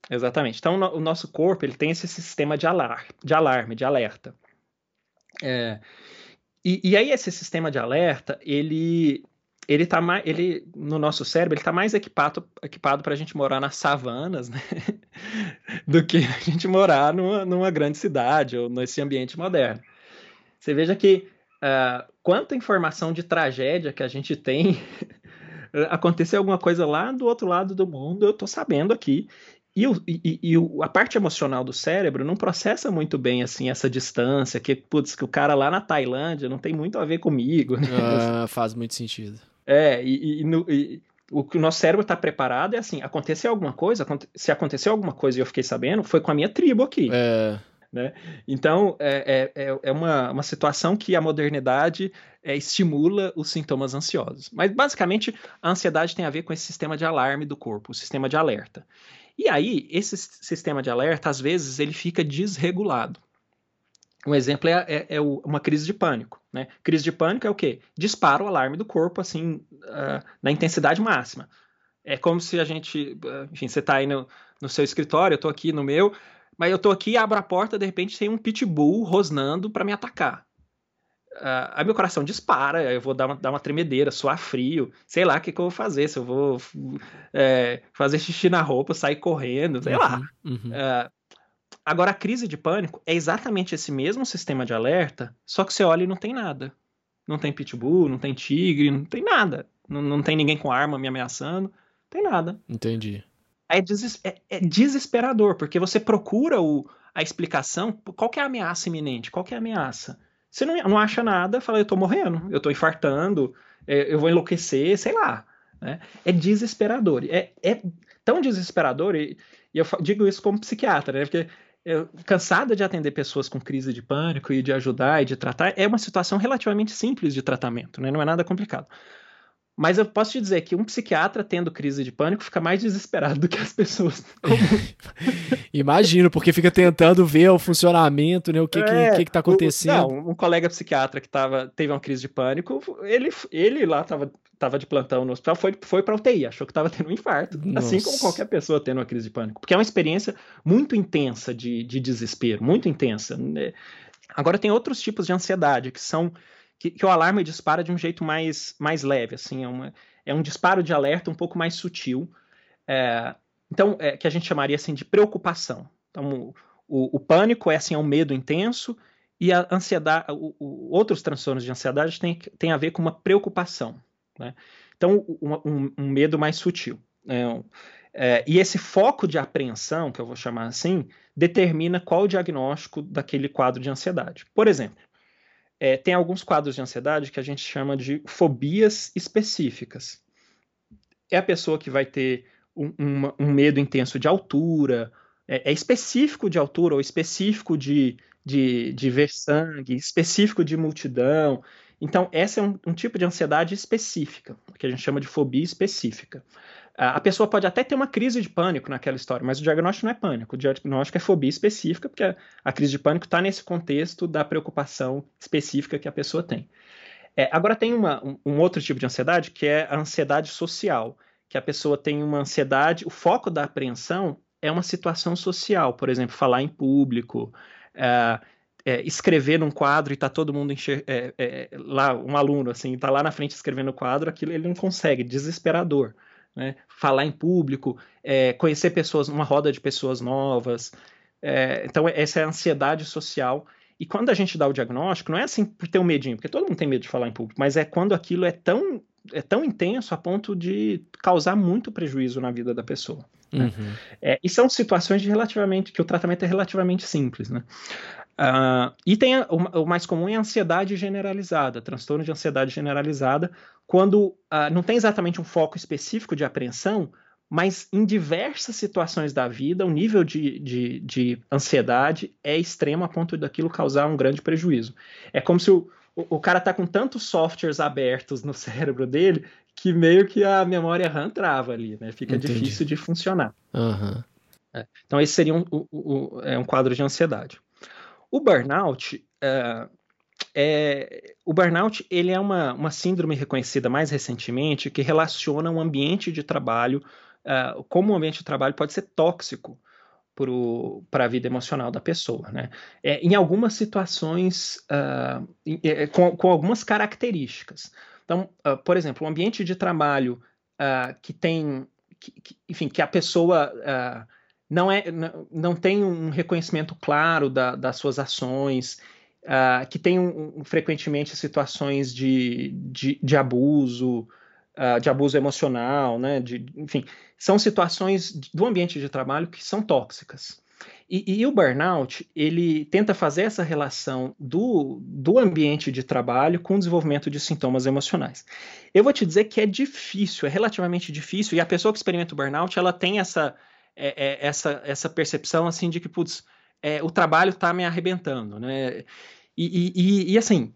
S2: Exatamente. Então o nosso corpo ele tem esse sistema de alarme, de alarme, de alerta. É, e, e, aí esse sistema de alerta, ele ele tá mais, ele no nosso cérebro, ele tá mais equipado equipado para a gente morar nas savanas, né? do que a gente morar numa, numa grande cidade ou nesse ambiente moderno. Você veja que uh, quanta informação de tragédia que a gente tem aconteceu alguma coisa lá do outro lado do mundo, eu tô sabendo aqui, e, o, e, e, a parte emocional do cérebro não processa muito bem assim essa distância, que, putz, que o cara lá na Tailândia não tem muito a ver comigo. Né?
S1: Ah, faz muito sentido.
S2: É, e, no, e, o que o nosso cérebro está preparado é assim: aconteceu alguma coisa, se aconteceu alguma coisa e eu fiquei sabendo, foi com a minha tribo aqui. É. Né? Então, é, é, é, é uma, uma situação que a modernidade é, estimula os sintomas ansiosos. Mas, basicamente, a ansiedade tem a ver com esse sistema de alarme do corpo, o sistema de alerta. E aí, esse sistema de alerta, às vezes, ele fica desregulado. Um exemplo é, é, é uma crise de pânico. Né? Crise de pânico é o quê? Dispara o alarme do corpo, assim, uh, na intensidade máxima. É como se a gente, uh, enfim, você está aí no, no, seu escritório, eu estou aqui no meu, mas eu estou aqui, abro a porta, de repente tem um pitbull rosnando para me atacar uh, aí meu coração dispara, eu vou dar uma, dar uma tremedeira, suar frio, sei lá o que, que eu vou fazer, se eu vou é, fazer xixi na roupa, sair correndo, sei uhum, lá. Uhum. Uh, agora, a crise de pânico é exatamente esse mesmo sistema de alerta, só que você olha e não tem nada. Não tem pitbull, não tem tigre, não tem nada. Não, não tem ninguém com arma me ameaçando, não tem nada.
S1: Entendi.
S2: É, des é, é desesperador, porque você procura o, a explicação, qual é a ameaça iminente, qual é a ameaça? Você não, não acha nada, fala, eu tô morrendo, eu tô infartando, é, eu vou enlouquecer, sei lá. Né? É desesperador. É, é tão desesperador, e, e, eu digo isso como psiquiatra, né? Porque eu, cansada de atender pessoas com crise de pânico e de ajudar e de tratar, é uma situação relativamente simples de tratamento, né? Não é nada complicado. Mas eu posso te dizer que um psiquiatra tendo crise de pânico fica mais desesperado do que as pessoas
S1: Imagino, porque fica tentando ver o funcionamento, né? O que, é, que, que, que tá acontecendo.
S2: O, não, um colega psiquiatra que tava, teve uma crise de pânico, ele, ele lá tava, tava de plantão no hospital, foi, foi pra UTI, achou que tava tendo um infarto. Nossa. Assim como qualquer pessoa tendo uma crise de pânico. Porque é uma experiência muito intensa de, de desespero, muito intensa. Né? Agora tem outros tipos de ansiedade que são que, que, o alarme dispara de um jeito mais, mais leve, assim, é, uma, é um disparo de alerta um pouco mais sutil, é, então, é, que a gente chamaria assim de preocupação. Então, o, o, pânico é assim, é um medo intenso, e a ansiedade, o, o, outros transtornos de ansiedade têm tem a ver com uma preocupação, né? Então, um, um, medo mais sutil. Né? É, e esse foco de apreensão, que eu vou chamar assim, determina qual o diagnóstico daquele quadro de ansiedade. Por exemplo, é, tem alguns quadros de ansiedade que a gente chama de fobias específicas. É a pessoa que vai ter um, um, um medo intenso de altura, é, é, específico de altura ou específico de, de, de ver sangue, específico de multidão. Então, essa é um, um tipo de ansiedade específica, que a gente chama de fobia específica. A pessoa pode até ter uma crise de pânico naquela história, mas o diagnóstico não é pânico, o diagnóstico é fobia específica, porque a, crise de pânico está nesse contexto da preocupação específica que a pessoa tem. É, agora tem uma, um, um, outro tipo de ansiedade que é a ansiedade social, que a pessoa tem uma ansiedade, o foco da apreensão é uma situação social, por exemplo, falar em público, é, é, escrever num quadro e tá todo mundo enxer é, é, lá, um aluno assim, tá lá na frente escrevendo o quadro, aquilo ele não consegue, desesperador né? falar em público, é, conhecer pessoas, uma roda de pessoas novas. É, então, essa é a ansiedade social. E quando a gente dá o diagnóstico, não é assim por ter um medinho, porque todo mundo tem medo de falar em público, mas é quando aquilo é tão, é tão intenso a ponto de causar muito prejuízo na vida da pessoa. Né? Uhum. É, e são situações de relativamente que o tratamento é relativamente simples, né? Uh, e tem a, o, o, mais comum é a ansiedade generalizada, transtorno de ansiedade generalizada, quando uh, não tem exatamente um foco específico de apreensão, mas em diversas situações da vida, o nível de, de, de ansiedade é extremo a ponto daquilo causar um grande prejuízo. É como se o, o, o cara está com tantos softwares abertos no cérebro dele que meio que a memória RAM trava ali, né? Fica Entendi. difícil de funcionar.
S1: Uhum.
S2: É. Então, esse seria um, um, é um quadro de ansiedade. O burnout é, é, o burnout ele é uma, uma síndrome reconhecida mais recentemente que relaciona um ambiente de trabalho, uh, como o ambiente de trabalho pode ser tóxico para a vida emocional da pessoa. Né? É, em algumas situações, uh, com, com, algumas características. Então, uh, por exemplo, um ambiente de trabalho que tem, que, que, enfim, que a pessoa não, é, não tem um reconhecimento claro da, das suas ações, uh, que tem um, frequentemente situações de, de, de abuso, uh, de abuso emocional, né? De, enfim, são situações do ambiente de trabalho que são tóxicas. E, e, o burnout, ele tenta fazer essa relação do, do ambiente de trabalho com o desenvolvimento de sintomas emocionais. Eu vou te dizer que é difícil, é relativamente difícil, e a pessoa que experimenta o burnout, ela tem essa, é, é, essa, essa percepção assim de que, putz, é, o trabalho está me arrebentando, né? E, e, e, assim,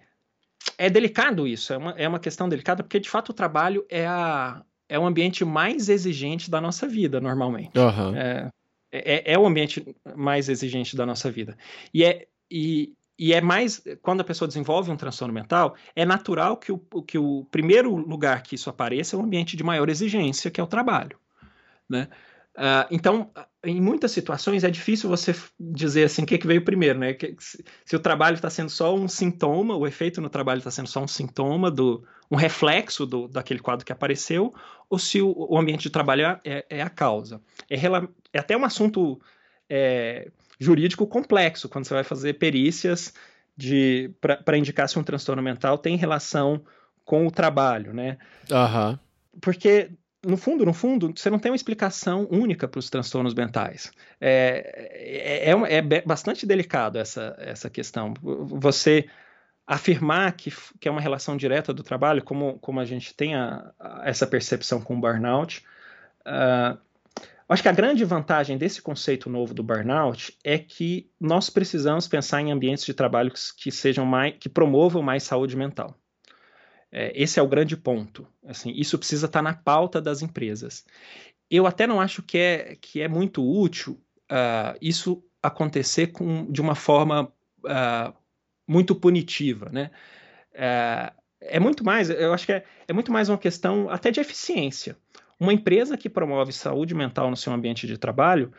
S2: é delicado isso, é uma, é uma questão delicada, porque de fato o trabalho é, a, é o ambiente mais exigente da nossa vida, normalmente.
S1: Uhum.
S2: É, é, é, o ambiente mais exigente da nossa vida. E é, e, e é mais, quando a pessoa desenvolve um transtorno mental, é natural que o, que o primeiro lugar que isso apareça é um ambiente de maior exigência, que é o trabalho. Né? Uh, então, em muitas situações é difícil você dizer assim o que, que veio primeiro, né? Que, se, se, o trabalho está sendo só um sintoma, o efeito no trabalho está sendo só um sintoma do um reflexo do, daquele quadro que apareceu, ou se o, o ambiente de trabalho é, é a causa. É, é, até um assunto é, jurídico complexo quando você vai fazer perícias de para indicar se um transtorno mental tem relação com o trabalho, né?
S1: Uhum.
S2: Porque no fundo, no fundo, você não tem uma explicação única para os transtornos mentais. É, é, é, é, bastante delicado essa, essa questão. Você afirmar que, que é uma relação direta do trabalho, como, como a gente tem a, a, essa percepção com o burnout, uh, acho que a grande vantagem desse conceito novo do burnout é que nós precisamos pensar em ambientes de trabalho que, que sejam mais, que promovam mais saúde mental. É, esse é o grande ponto. Assim, isso precisa estar tá na pauta das empresas. Eu até não acho que é, que é muito útil uh, isso acontecer com, de uma forma uh, muito punitiva, né? Uh, é muito mais, eu acho que é, é muito mais uma questão até de eficiência. Uma empresa que promove saúde mental no seu ambiente de trabalho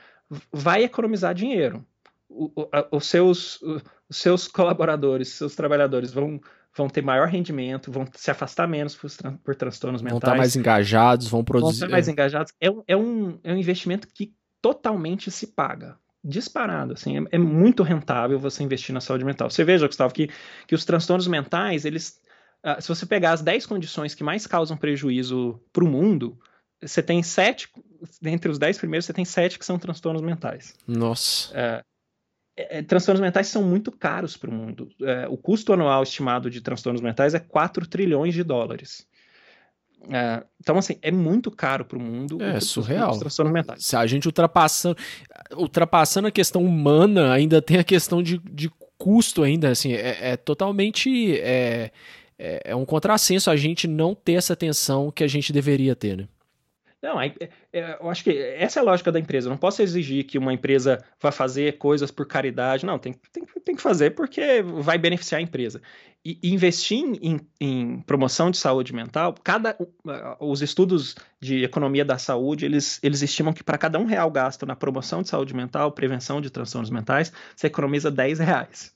S2: vai economizar dinheiro. O, o, os, seus, os seus colaboradores, seus trabalhadores vão vão ter maior rendimento, vão se afastar menos por, por transtornos mentais.
S1: Vão estar mais engajados, vão produzir.
S2: Vão estar mais engajados. É, é, um, é um investimento que totalmente se paga. Disparado, assim, é, é, muito rentável você investir na saúde mental. Você veja, Gustavo, que, que os transtornos mentais, eles. Uh, se você pegar as 10 condições que mais causam prejuízo para o mundo, você tem sete, entre os 10 primeiros, você tem sete que são transtornos mentais.
S1: Nossa.
S2: Uh, é, transtornos mentais são muito caros para o mundo. É, o custo anual estimado de transtornos mentais é 4 trilhões de dólares. É, então, assim, é muito caro para o mundo.
S1: É surreal. Os
S2: transtornos mentais.
S1: Se a gente ultrapassando, ultrapassando a questão humana, ainda tem a questão de, de custo ainda, assim, é, é totalmente... É, é, é um contrassenso a gente não ter essa atenção que a gente deveria ter, né?
S2: Não, é, eu acho que essa é a lógica da empresa. Eu não posso exigir que uma empresa vá fazer coisas por caridade. Não, tem, tem, tem que fazer porque vai beneficiar a empresa. E, investir em, em, promoção de saúde mental, cada os estudos de economia da saúde, eles, eles estimam que para cada um real gasto na promoção de saúde mental, prevenção de transtornos mentais, você economiza 10 reais.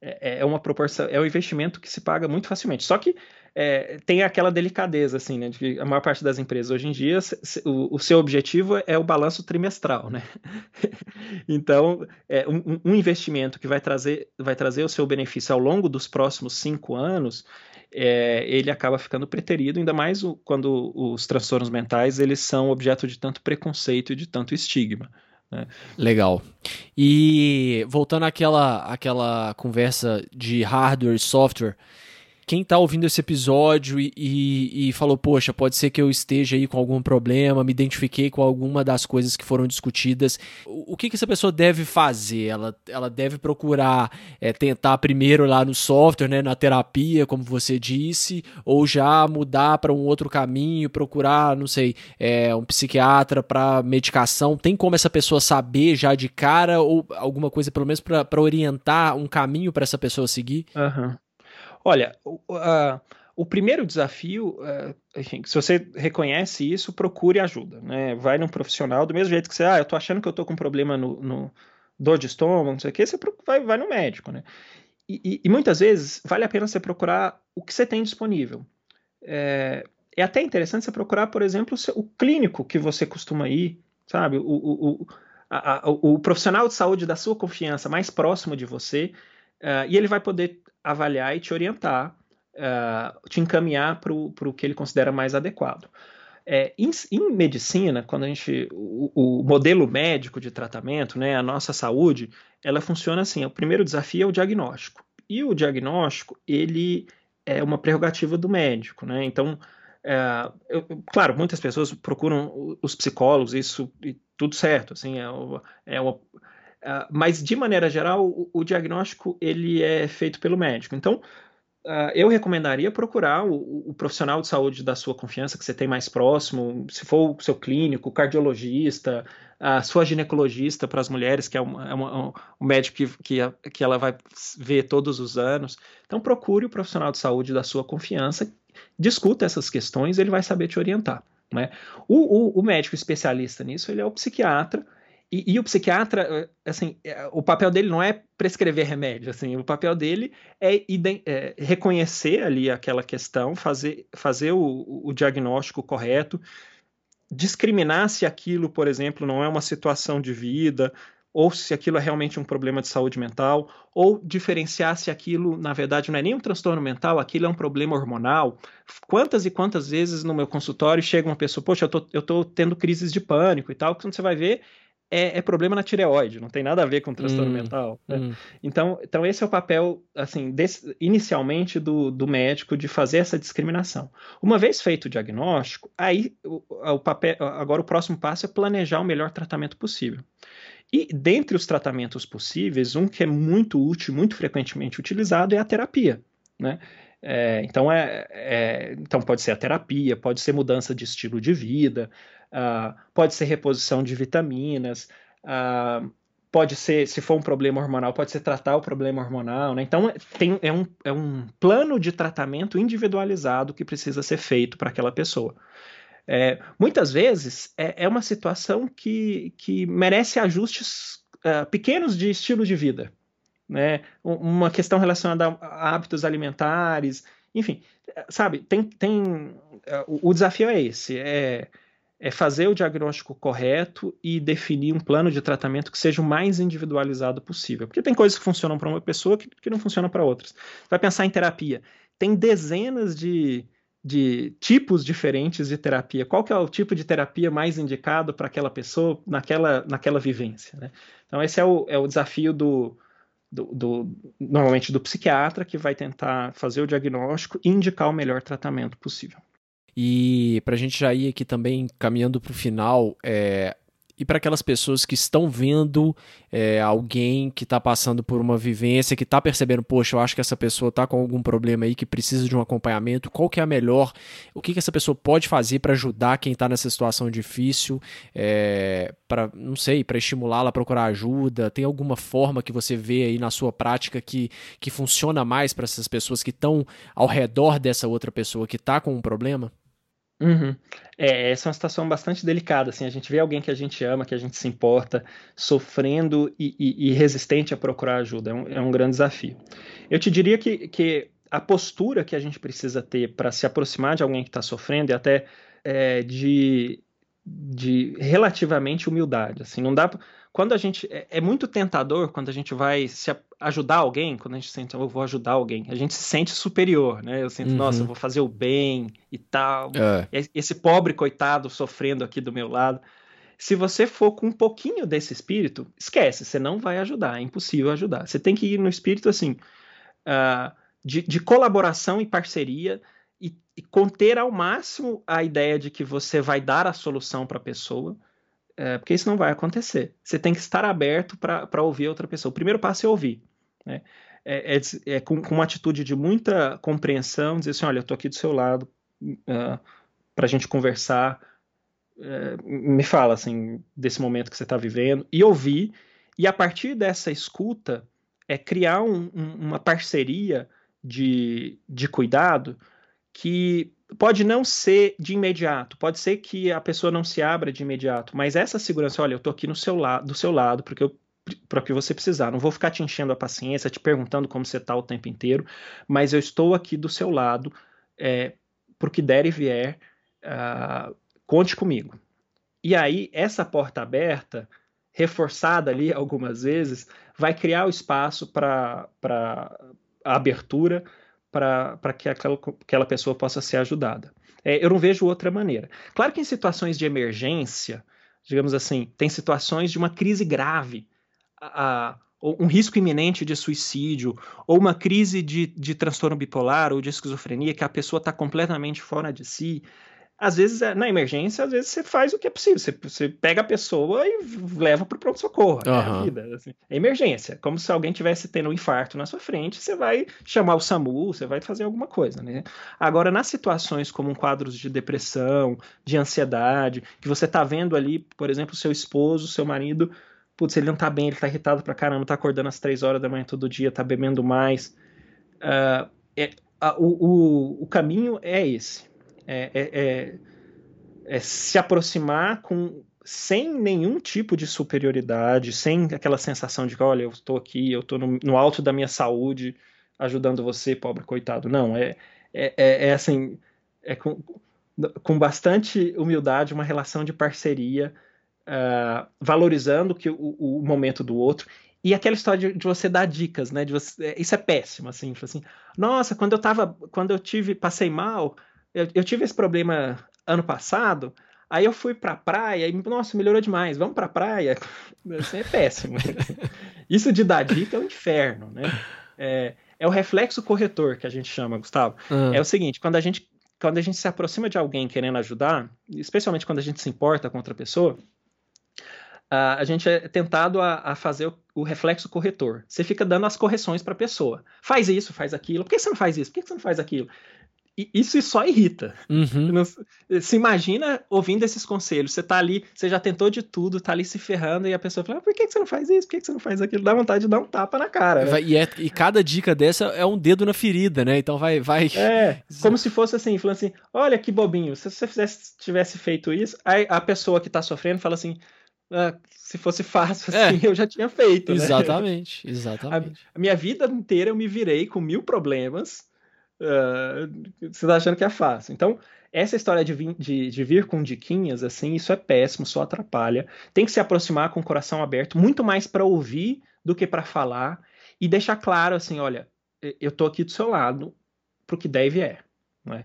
S2: É, é uma proporção, é um investimento que se paga muito facilmente. Só que é, tem aquela delicadeza, assim, né? De a maior parte das empresas hoje em dia, o, o seu objetivo é o balanço trimestral, né? então, é, um, um, investimento que vai trazer, vai trazer o seu benefício ao longo dos próximos cinco anos, é, ele acaba ficando preterido, ainda mais o, quando os transtornos mentais eles são objeto de tanto preconceito e de tanto estigma. Né?
S1: Legal. E voltando àquela, àquela conversa de hardware e software, quem está ouvindo esse episódio e, e, e, falou, poxa, pode ser que eu esteja aí com algum problema, me identifiquei com alguma das coisas que foram discutidas, o, o que, que essa pessoa deve fazer? Ela, ela deve procurar é, tentar primeiro lá no software, né, na terapia, como você disse, ou já mudar para um outro caminho, procurar, não sei, é, um psiquiatra para medicação? Tem como essa pessoa saber já de cara ou alguma coisa, pelo menos, para orientar um caminho para essa pessoa seguir?
S2: Aham. Uhum. Olha, o, o primeiro desafio, uh, enfim, se você reconhece isso, procure ajuda, né? Vai num profissional, do mesmo jeito que você, ah, eu tô achando que eu tô com problema no, no dor de estômago, não sei o que, você vai, vai no médico, né? E, e, e, muitas vezes vale a pena você procurar o que você tem disponível. É, é até interessante você procurar, por exemplo, o, seu, o clínico que você costuma ir, sabe? O, o, a, a, o, profissional de saúde da sua confiança mais próximo de você, uh, e ele vai poder avaliar e te orientar, uh, te encaminhar para o que ele considera mais adequado. É, em, em, medicina, quando a gente. O, o, modelo médico de tratamento, né, a nossa saúde, ela funciona assim: o primeiro desafio é o diagnóstico. E o diagnóstico, ele é uma prerrogativa do médico, né? Então, é, eu, claro, muitas pessoas procuram os psicólogos, isso e tudo certo, assim, é, é uma, Uh, mas, de maneira geral, o, o, diagnóstico ele é feito pelo médico. Então, uh, eu recomendaria procurar o, o, profissional de saúde da sua confiança, que você tem mais próximo, se for o seu clínico, cardiologista, a sua ginecologista para as mulheres, que é, uma, é uma, um médico que, que, que ela vai ver todos os anos. Então, procure o profissional de saúde da sua confiança, discuta essas questões, ele vai saber te orientar. Né? O, o, o médico especialista nisso, ele é o psiquiatra, e, e, o psiquiatra, eh, assim, eh, o papel dele não é prescrever remédio, assim, o papel dele é, é reconhecer ali aquela questão, fazer, fazer o, o, diagnóstico correto, discriminar se aquilo, por exemplo, não é uma situação de vida, ou se aquilo é realmente um problema de saúde mental, ou diferenciar se aquilo, na verdade, não é nem um transtorno mental, aquilo é um problema hormonal. Quantas e quantas vezes no meu consultório chega uma pessoa, poxa, eu tô, eu tô tendo crises de pânico e tal, quando você vai ver, é, é, problema na tireoide, não tem nada a ver com transtorno hum, mental. Né? Hum. Então, então, esse é o papel, assim, desse, inicialmente do, do médico de fazer essa discriminação. Uma vez feito o diagnóstico, aí o, o papel, agora o próximo passo é planejar o melhor tratamento possível. E dentre os tratamentos possíveis, um que é muito útil, muito frequentemente utilizado é a terapia, né? É, então, é, é, então pode ser a terapia, pode ser mudança de estilo de vida, uh, pode ser reposição de vitaminas, uh, pode ser, se for um problema hormonal, pode ser tratar o problema hormonal. Né? Então, tem, é, um, é um plano de tratamento individualizado que precisa ser feito para aquela pessoa. É, muitas vezes é, é, uma situação que, que merece ajustes uh, pequenos de estilo de vida. Né? Uma questão relacionada a hábitos alimentares, enfim, sabe, tem, tem o, o desafio é esse, é, é fazer o diagnóstico correto e definir um plano de tratamento que seja o mais individualizado possível. Porque tem coisas que funcionam para uma pessoa que, que não funcionam para outras. Vai pensar em terapia. Tem dezenas de, de tipos diferentes de terapia. Qual que é o tipo de terapia mais indicado para aquela pessoa naquela, naquela vivência? Né? Então, esse é o, é o desafio do, do, do, normalmente do psiquiatra, que vai tentar fazer o diagnóstico e indicar o melhor tratamento possível.
S1: E para a gente já ir aqui também caminhando para o final, é, e para aquelas pessoas que estão vendo é, alguém que está passando por uma vivência, que está percebendo, poxa, eu acho que essa pessoa está com algum problema aí, que precisa de um acompanhamento, qual que é a melhor, o que, que essa pessoa pode fazer para ajudar quem está nessa situação difícil, é, para, não sei, para estimulá-la a procurar ajuda, tem alguma forma que você vê aí na sua prática que, que funciona mais para essas pessoas que estão ao redor dessa outra pessoa que está com um problema?
S2: Uhum. É, essa é uma situação bastante delicada, assim, a gente vê alguém que a gente ama, que a gente se importa, sofrendo e, e, e resistente a procurar ajuda, é um, é um, grande desafio. Eu te diria que, que a postura que a gente precisa ter para se aproximar de alguém que está sofrendo é até é, de, de relativamente humildade, assim, não dá quando a gente é, é, muito tentador quando a gente vai se ajudar alguém, quando a gente sente eu vou ajudar alguém, a gente se sente superior, né? Eu sinto, uhum. nossa, eu vou fazer o bem e tal. É. Esse pobre coitado sofrendo aqui do meu lado. Se você for com um pouquinho desse espírito, esquece, você não vai ajudar, é impossível ajudar. Você tem que ir no espírito assim uh, de, de, colaboração e parceria e, e conter ao máximo a ideia de que você vai dar a solução para a pessoa é, porque isso não vai acontecer. Você tem que estar aberto para ouvir outra pessoa. O primeiro passo é ouvir. Né? É, é, é com, com, uma atitude de muita compreensão, dizer assim, olha, eu estou aqui do seu lado uh, para a gente conversar, uh, me fala assim desse momento que você está vivendo e ouvir e a partir dessa escuta é criar um, um, uma parceria de, de cuidado que pode não ser de imediato, pode ser que a pessoa não se abra de imediato, mas essa segurança, olha, eu tô aqui no seu lado, do seu lado, porque eu para que você precisar. Não vou ficar te enchendo a paciência, te perguntando como você está o tempo inteiro, mas eu estou aqui do seu lado, é, o que der e vier, uh, conte comigo. E aí, essa porta aberta, reforçada ali algumas vezes, vai criar o espaço para a abertura para que aquela, aquela pessoa possa ser ajudada. É, eu não vejo outra maneira. Claro que em situações de emergência, digamos assim, tem situações de uma crise grave, a, a, um risco iminente de suicídio, ou uma crise de, de transtorno bipolar ou de esquizofrenia, que a pessoa está completamente fora de si, às vezes, é, na emergência, às vezes você faz o que é possível. Você, você pega a pessoa e leva para o pronto-socorro. Uhum. É a vida. Assim. É emergência. Como se alguém tivesse tendo um infarto na sua frente, você vai chamar o SAMU, você vai fazer alguma coisa. Né? Agora, nas situações como quadros de depressão, de ansiedade, que você está vendo ali, por exemplo, seu esposo, seu marido, putz, ele não está bem, ele está irritado para caramba, está acordando às três horas da manhã todo dia, está bebendo mais. Uh, é, o, o, o caminho é esse é, é, é, é se aproximar com sem nenhum tipo de superioridade, sem aquela sensação de que, olha, eu estou aqui, eu estou no, no, alto da minha saúde, ajudando você, pobre coitado. Não, é, é, é, é assim, é com, com bastante humildade, uma relação de parceria, uh, valorizando que o, o, momento do outro. E aquela história de, de você dar dicas, né? Você, isso é péssimo, assim, tipo assim. Nossa, quando eu tava, quando eu tive, passei mal, eu, eu tive esse problema ano passado, aí eu fui pra praia e, nossa, melhorou demais, vamos pra praia. Isso é péssimo. Isso de dar dica é um inferno, né? É, é o reflexo corretor que a gente chama, Gustavo. Uhum. É o seguinte, quando a gente quando a gente se aproxima de alguém querendo ajudar, especialmente quando a gente se importa com outra pessoa, a gente é tentado a, a fazer o, o, reflexo corretor. Você fica dando as correções para a pessoa. Faz isso, faz aquilo. Por que você não faz isso? Por que você não faz aquilo? Isso só irrita.
S1: Uhum.
S2: Se imagina ouvindo esses conselhos. Você tá ali, você já tentou de tudo, tá ali se ferrando, e a pessoa fala: ah, por que você não faz isso? Por que você não faz aquilo? Dá vontade de dar um tapa na cara. Né?
S1: E, é, e, cada dica dessa é um dedo na ferida, né? Então vai. vai...
S2: É, como se fosse assim, falando assim: olha que bobinho, se você fizesse, tivesse feito isso, aí a pessoa que tá sofrendo fala assim. Ah, se fosse fácil é. assim, é. eu já tinha feito.
S1: Exatamente, né? exatamente.
S2: A, a minha vida inteira eu me virei com mil problemas Uh, você tá achando que é fácil. Então, essa história de vir, de, de vir, com diquinhas, assim, isso é péssimo, só atrapalha. Tem que se aproximar com o coração aberto, muito mais para ouvir do que para falar, e deixar claro, assim, olha, eu tô aqui do seu lado pro que deve é. Né?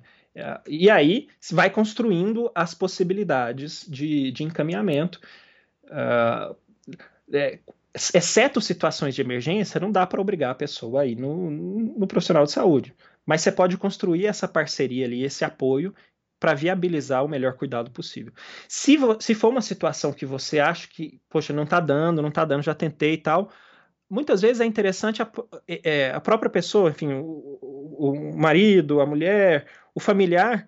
S2: E aí, vai construindo as possibilidades de, de encaminhamento. Uh, é, exceto situações de emergência, não dá para obrigar a pessoa a ir no, no profissional de saúde. Mas você pode construir essa parceria ali, esse apoio, para viabilizar o melhor cuidado possível. Se, se for uma situação que você acha que, poxa, não está dando, não está dando, já tentei e tal, muitas vezes é interessante a, é, é, a própria pessoa, enfim, o, o, marido, a mulher, o familiar,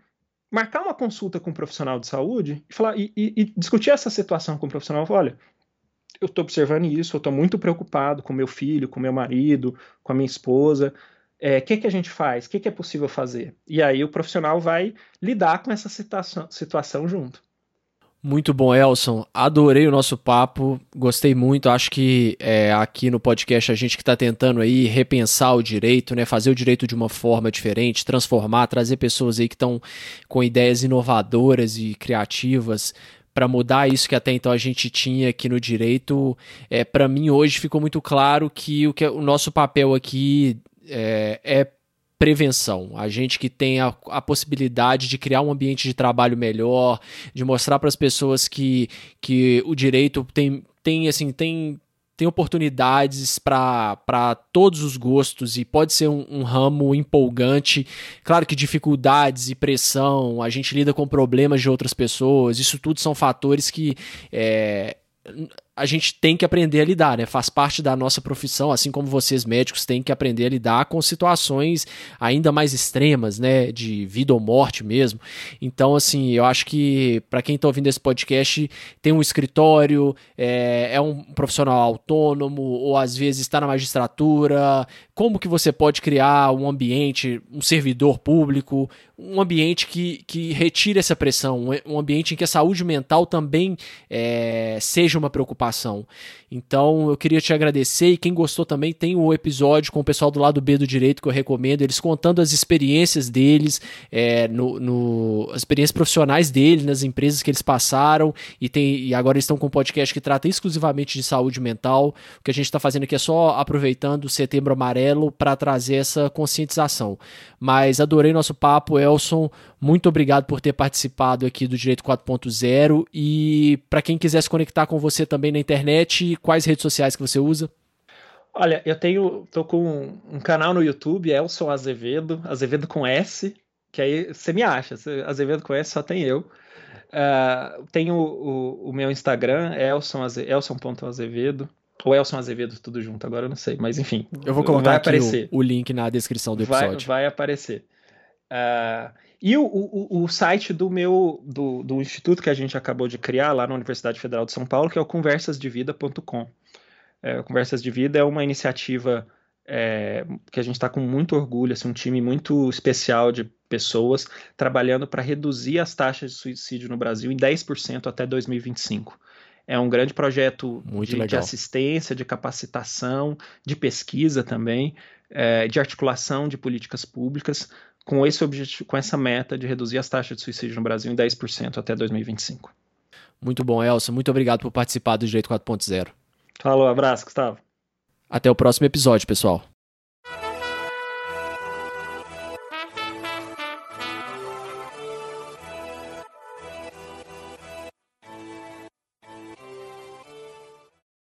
S2: marcar uma consulta com um profissional de saúde e, falar, e, e, e discutir essa situação com o profissional. Olha, eu estou observando isso, eu estou muito preocupado com meu filho, com meu marido, com a minha esposa o é, que, que a gente faz? O que, que é possível fazer? E aí o profissional vai lidar com essa situação, situação junto.
S1: Muito bom, Elson. Adorei o nosso papo, gostei muito. Acho que é, aqui no podcast a gente que está tentando aí repensar o direito, né, fazer o direito de uma forma diferente, transformar, trazer pessoas aí que estão com ideias inovadoras e criativas para mudar isso que até então a gente tinha aqui no direito. É, para mim hoje ficou muito claro que o que é, o nosso papel aqui é, é prevenção. A gente que tem a, a, possibilidade de criar um ambiente de trabalho melhor, de mostrar para as pessoas que, que o direito tem, tem assim, tem tem oportunidades para todos os gostos e pode ser um, um, ramo empolgante. Claro que dificuldades e pressão, a gente lida com problemas de outras pessoas, isso tudo são fatores que é, a gente tem que aprender a lidar, né? Faz parte da nossa profissão, assim como vocês médicos têm que aprender a lidar com situações ainda mais extremas, né? De vida ou morte mesmo. Então, assim, eu acho que para quem está ouvindo esse podcast, tem um escritório, é, é, um profissional autônomo, ou às vezes está na magistratura. Como que você pode criar um ambiente, um servidor público, um ambiente que, que retire essa pressão, um ambiente em que a saúde mental também é, seja uma preocupação preocupação. Então eu queria te agradecer e quem gostou também tem o episódio com o pessoal do lado B do direito que eu recomendo, eles contando as experiências deles, é, no, no, as experiências profissionais deles, nas empresas que eles passaram e, tem, e agora eles estão com um podcast que trata exclusivamente de saúde mental. O que a gente está fazendo aqui é só aproveitando o setembro amarelo para trazer essa conscientização. Mas adorei nosso papo, Elson. Muito obrigado por ter participado aqui do Direito 4.0 e para quem quiser se conectar com você também na internet, quais redes sociais que você usa?
S2: Olha, eu tenho, tô com um canal no YouTube, Elson Azevedo, Azevedo com S, que aí você me acha, Azevedo com S só tem eu. Uh, tenho o, o, meu Instagram, elson.azevedo, ou Elson Azevedo, tudo junto, agora eu não sei, mas enfim.
S1: Eu vou colocar aqui o, o, link na descrição do episódio.
S2: Vai, vai aparecer. Uh, e o, o, o, site do meu do, do, instituto que a gente acabou de criar lá na Universidade Federal de São Paulo, que é o conversasdevida.com. É, Conversas de Vida é uma iniciativa é, que a gente está com muito orgulho, assim, um time muito especial de pessoas trabalhando para reduzir as taxas de suicídio no Brasil em 10% até 2025. É um grande projeto de, de, assistência, de capacitação, de pesquisa também, é, de articulação de políticas públicas com esse objetivo, com essa meta de reduzir as taxas de suicídio no Brasil em 10% até 2025.
S1: Muito bom, Elson. Muito obrigado por participar do Direito 4.0.
S2: Falou, abraço, Gustavo.
S1: Até o próximo episódio, pessoal.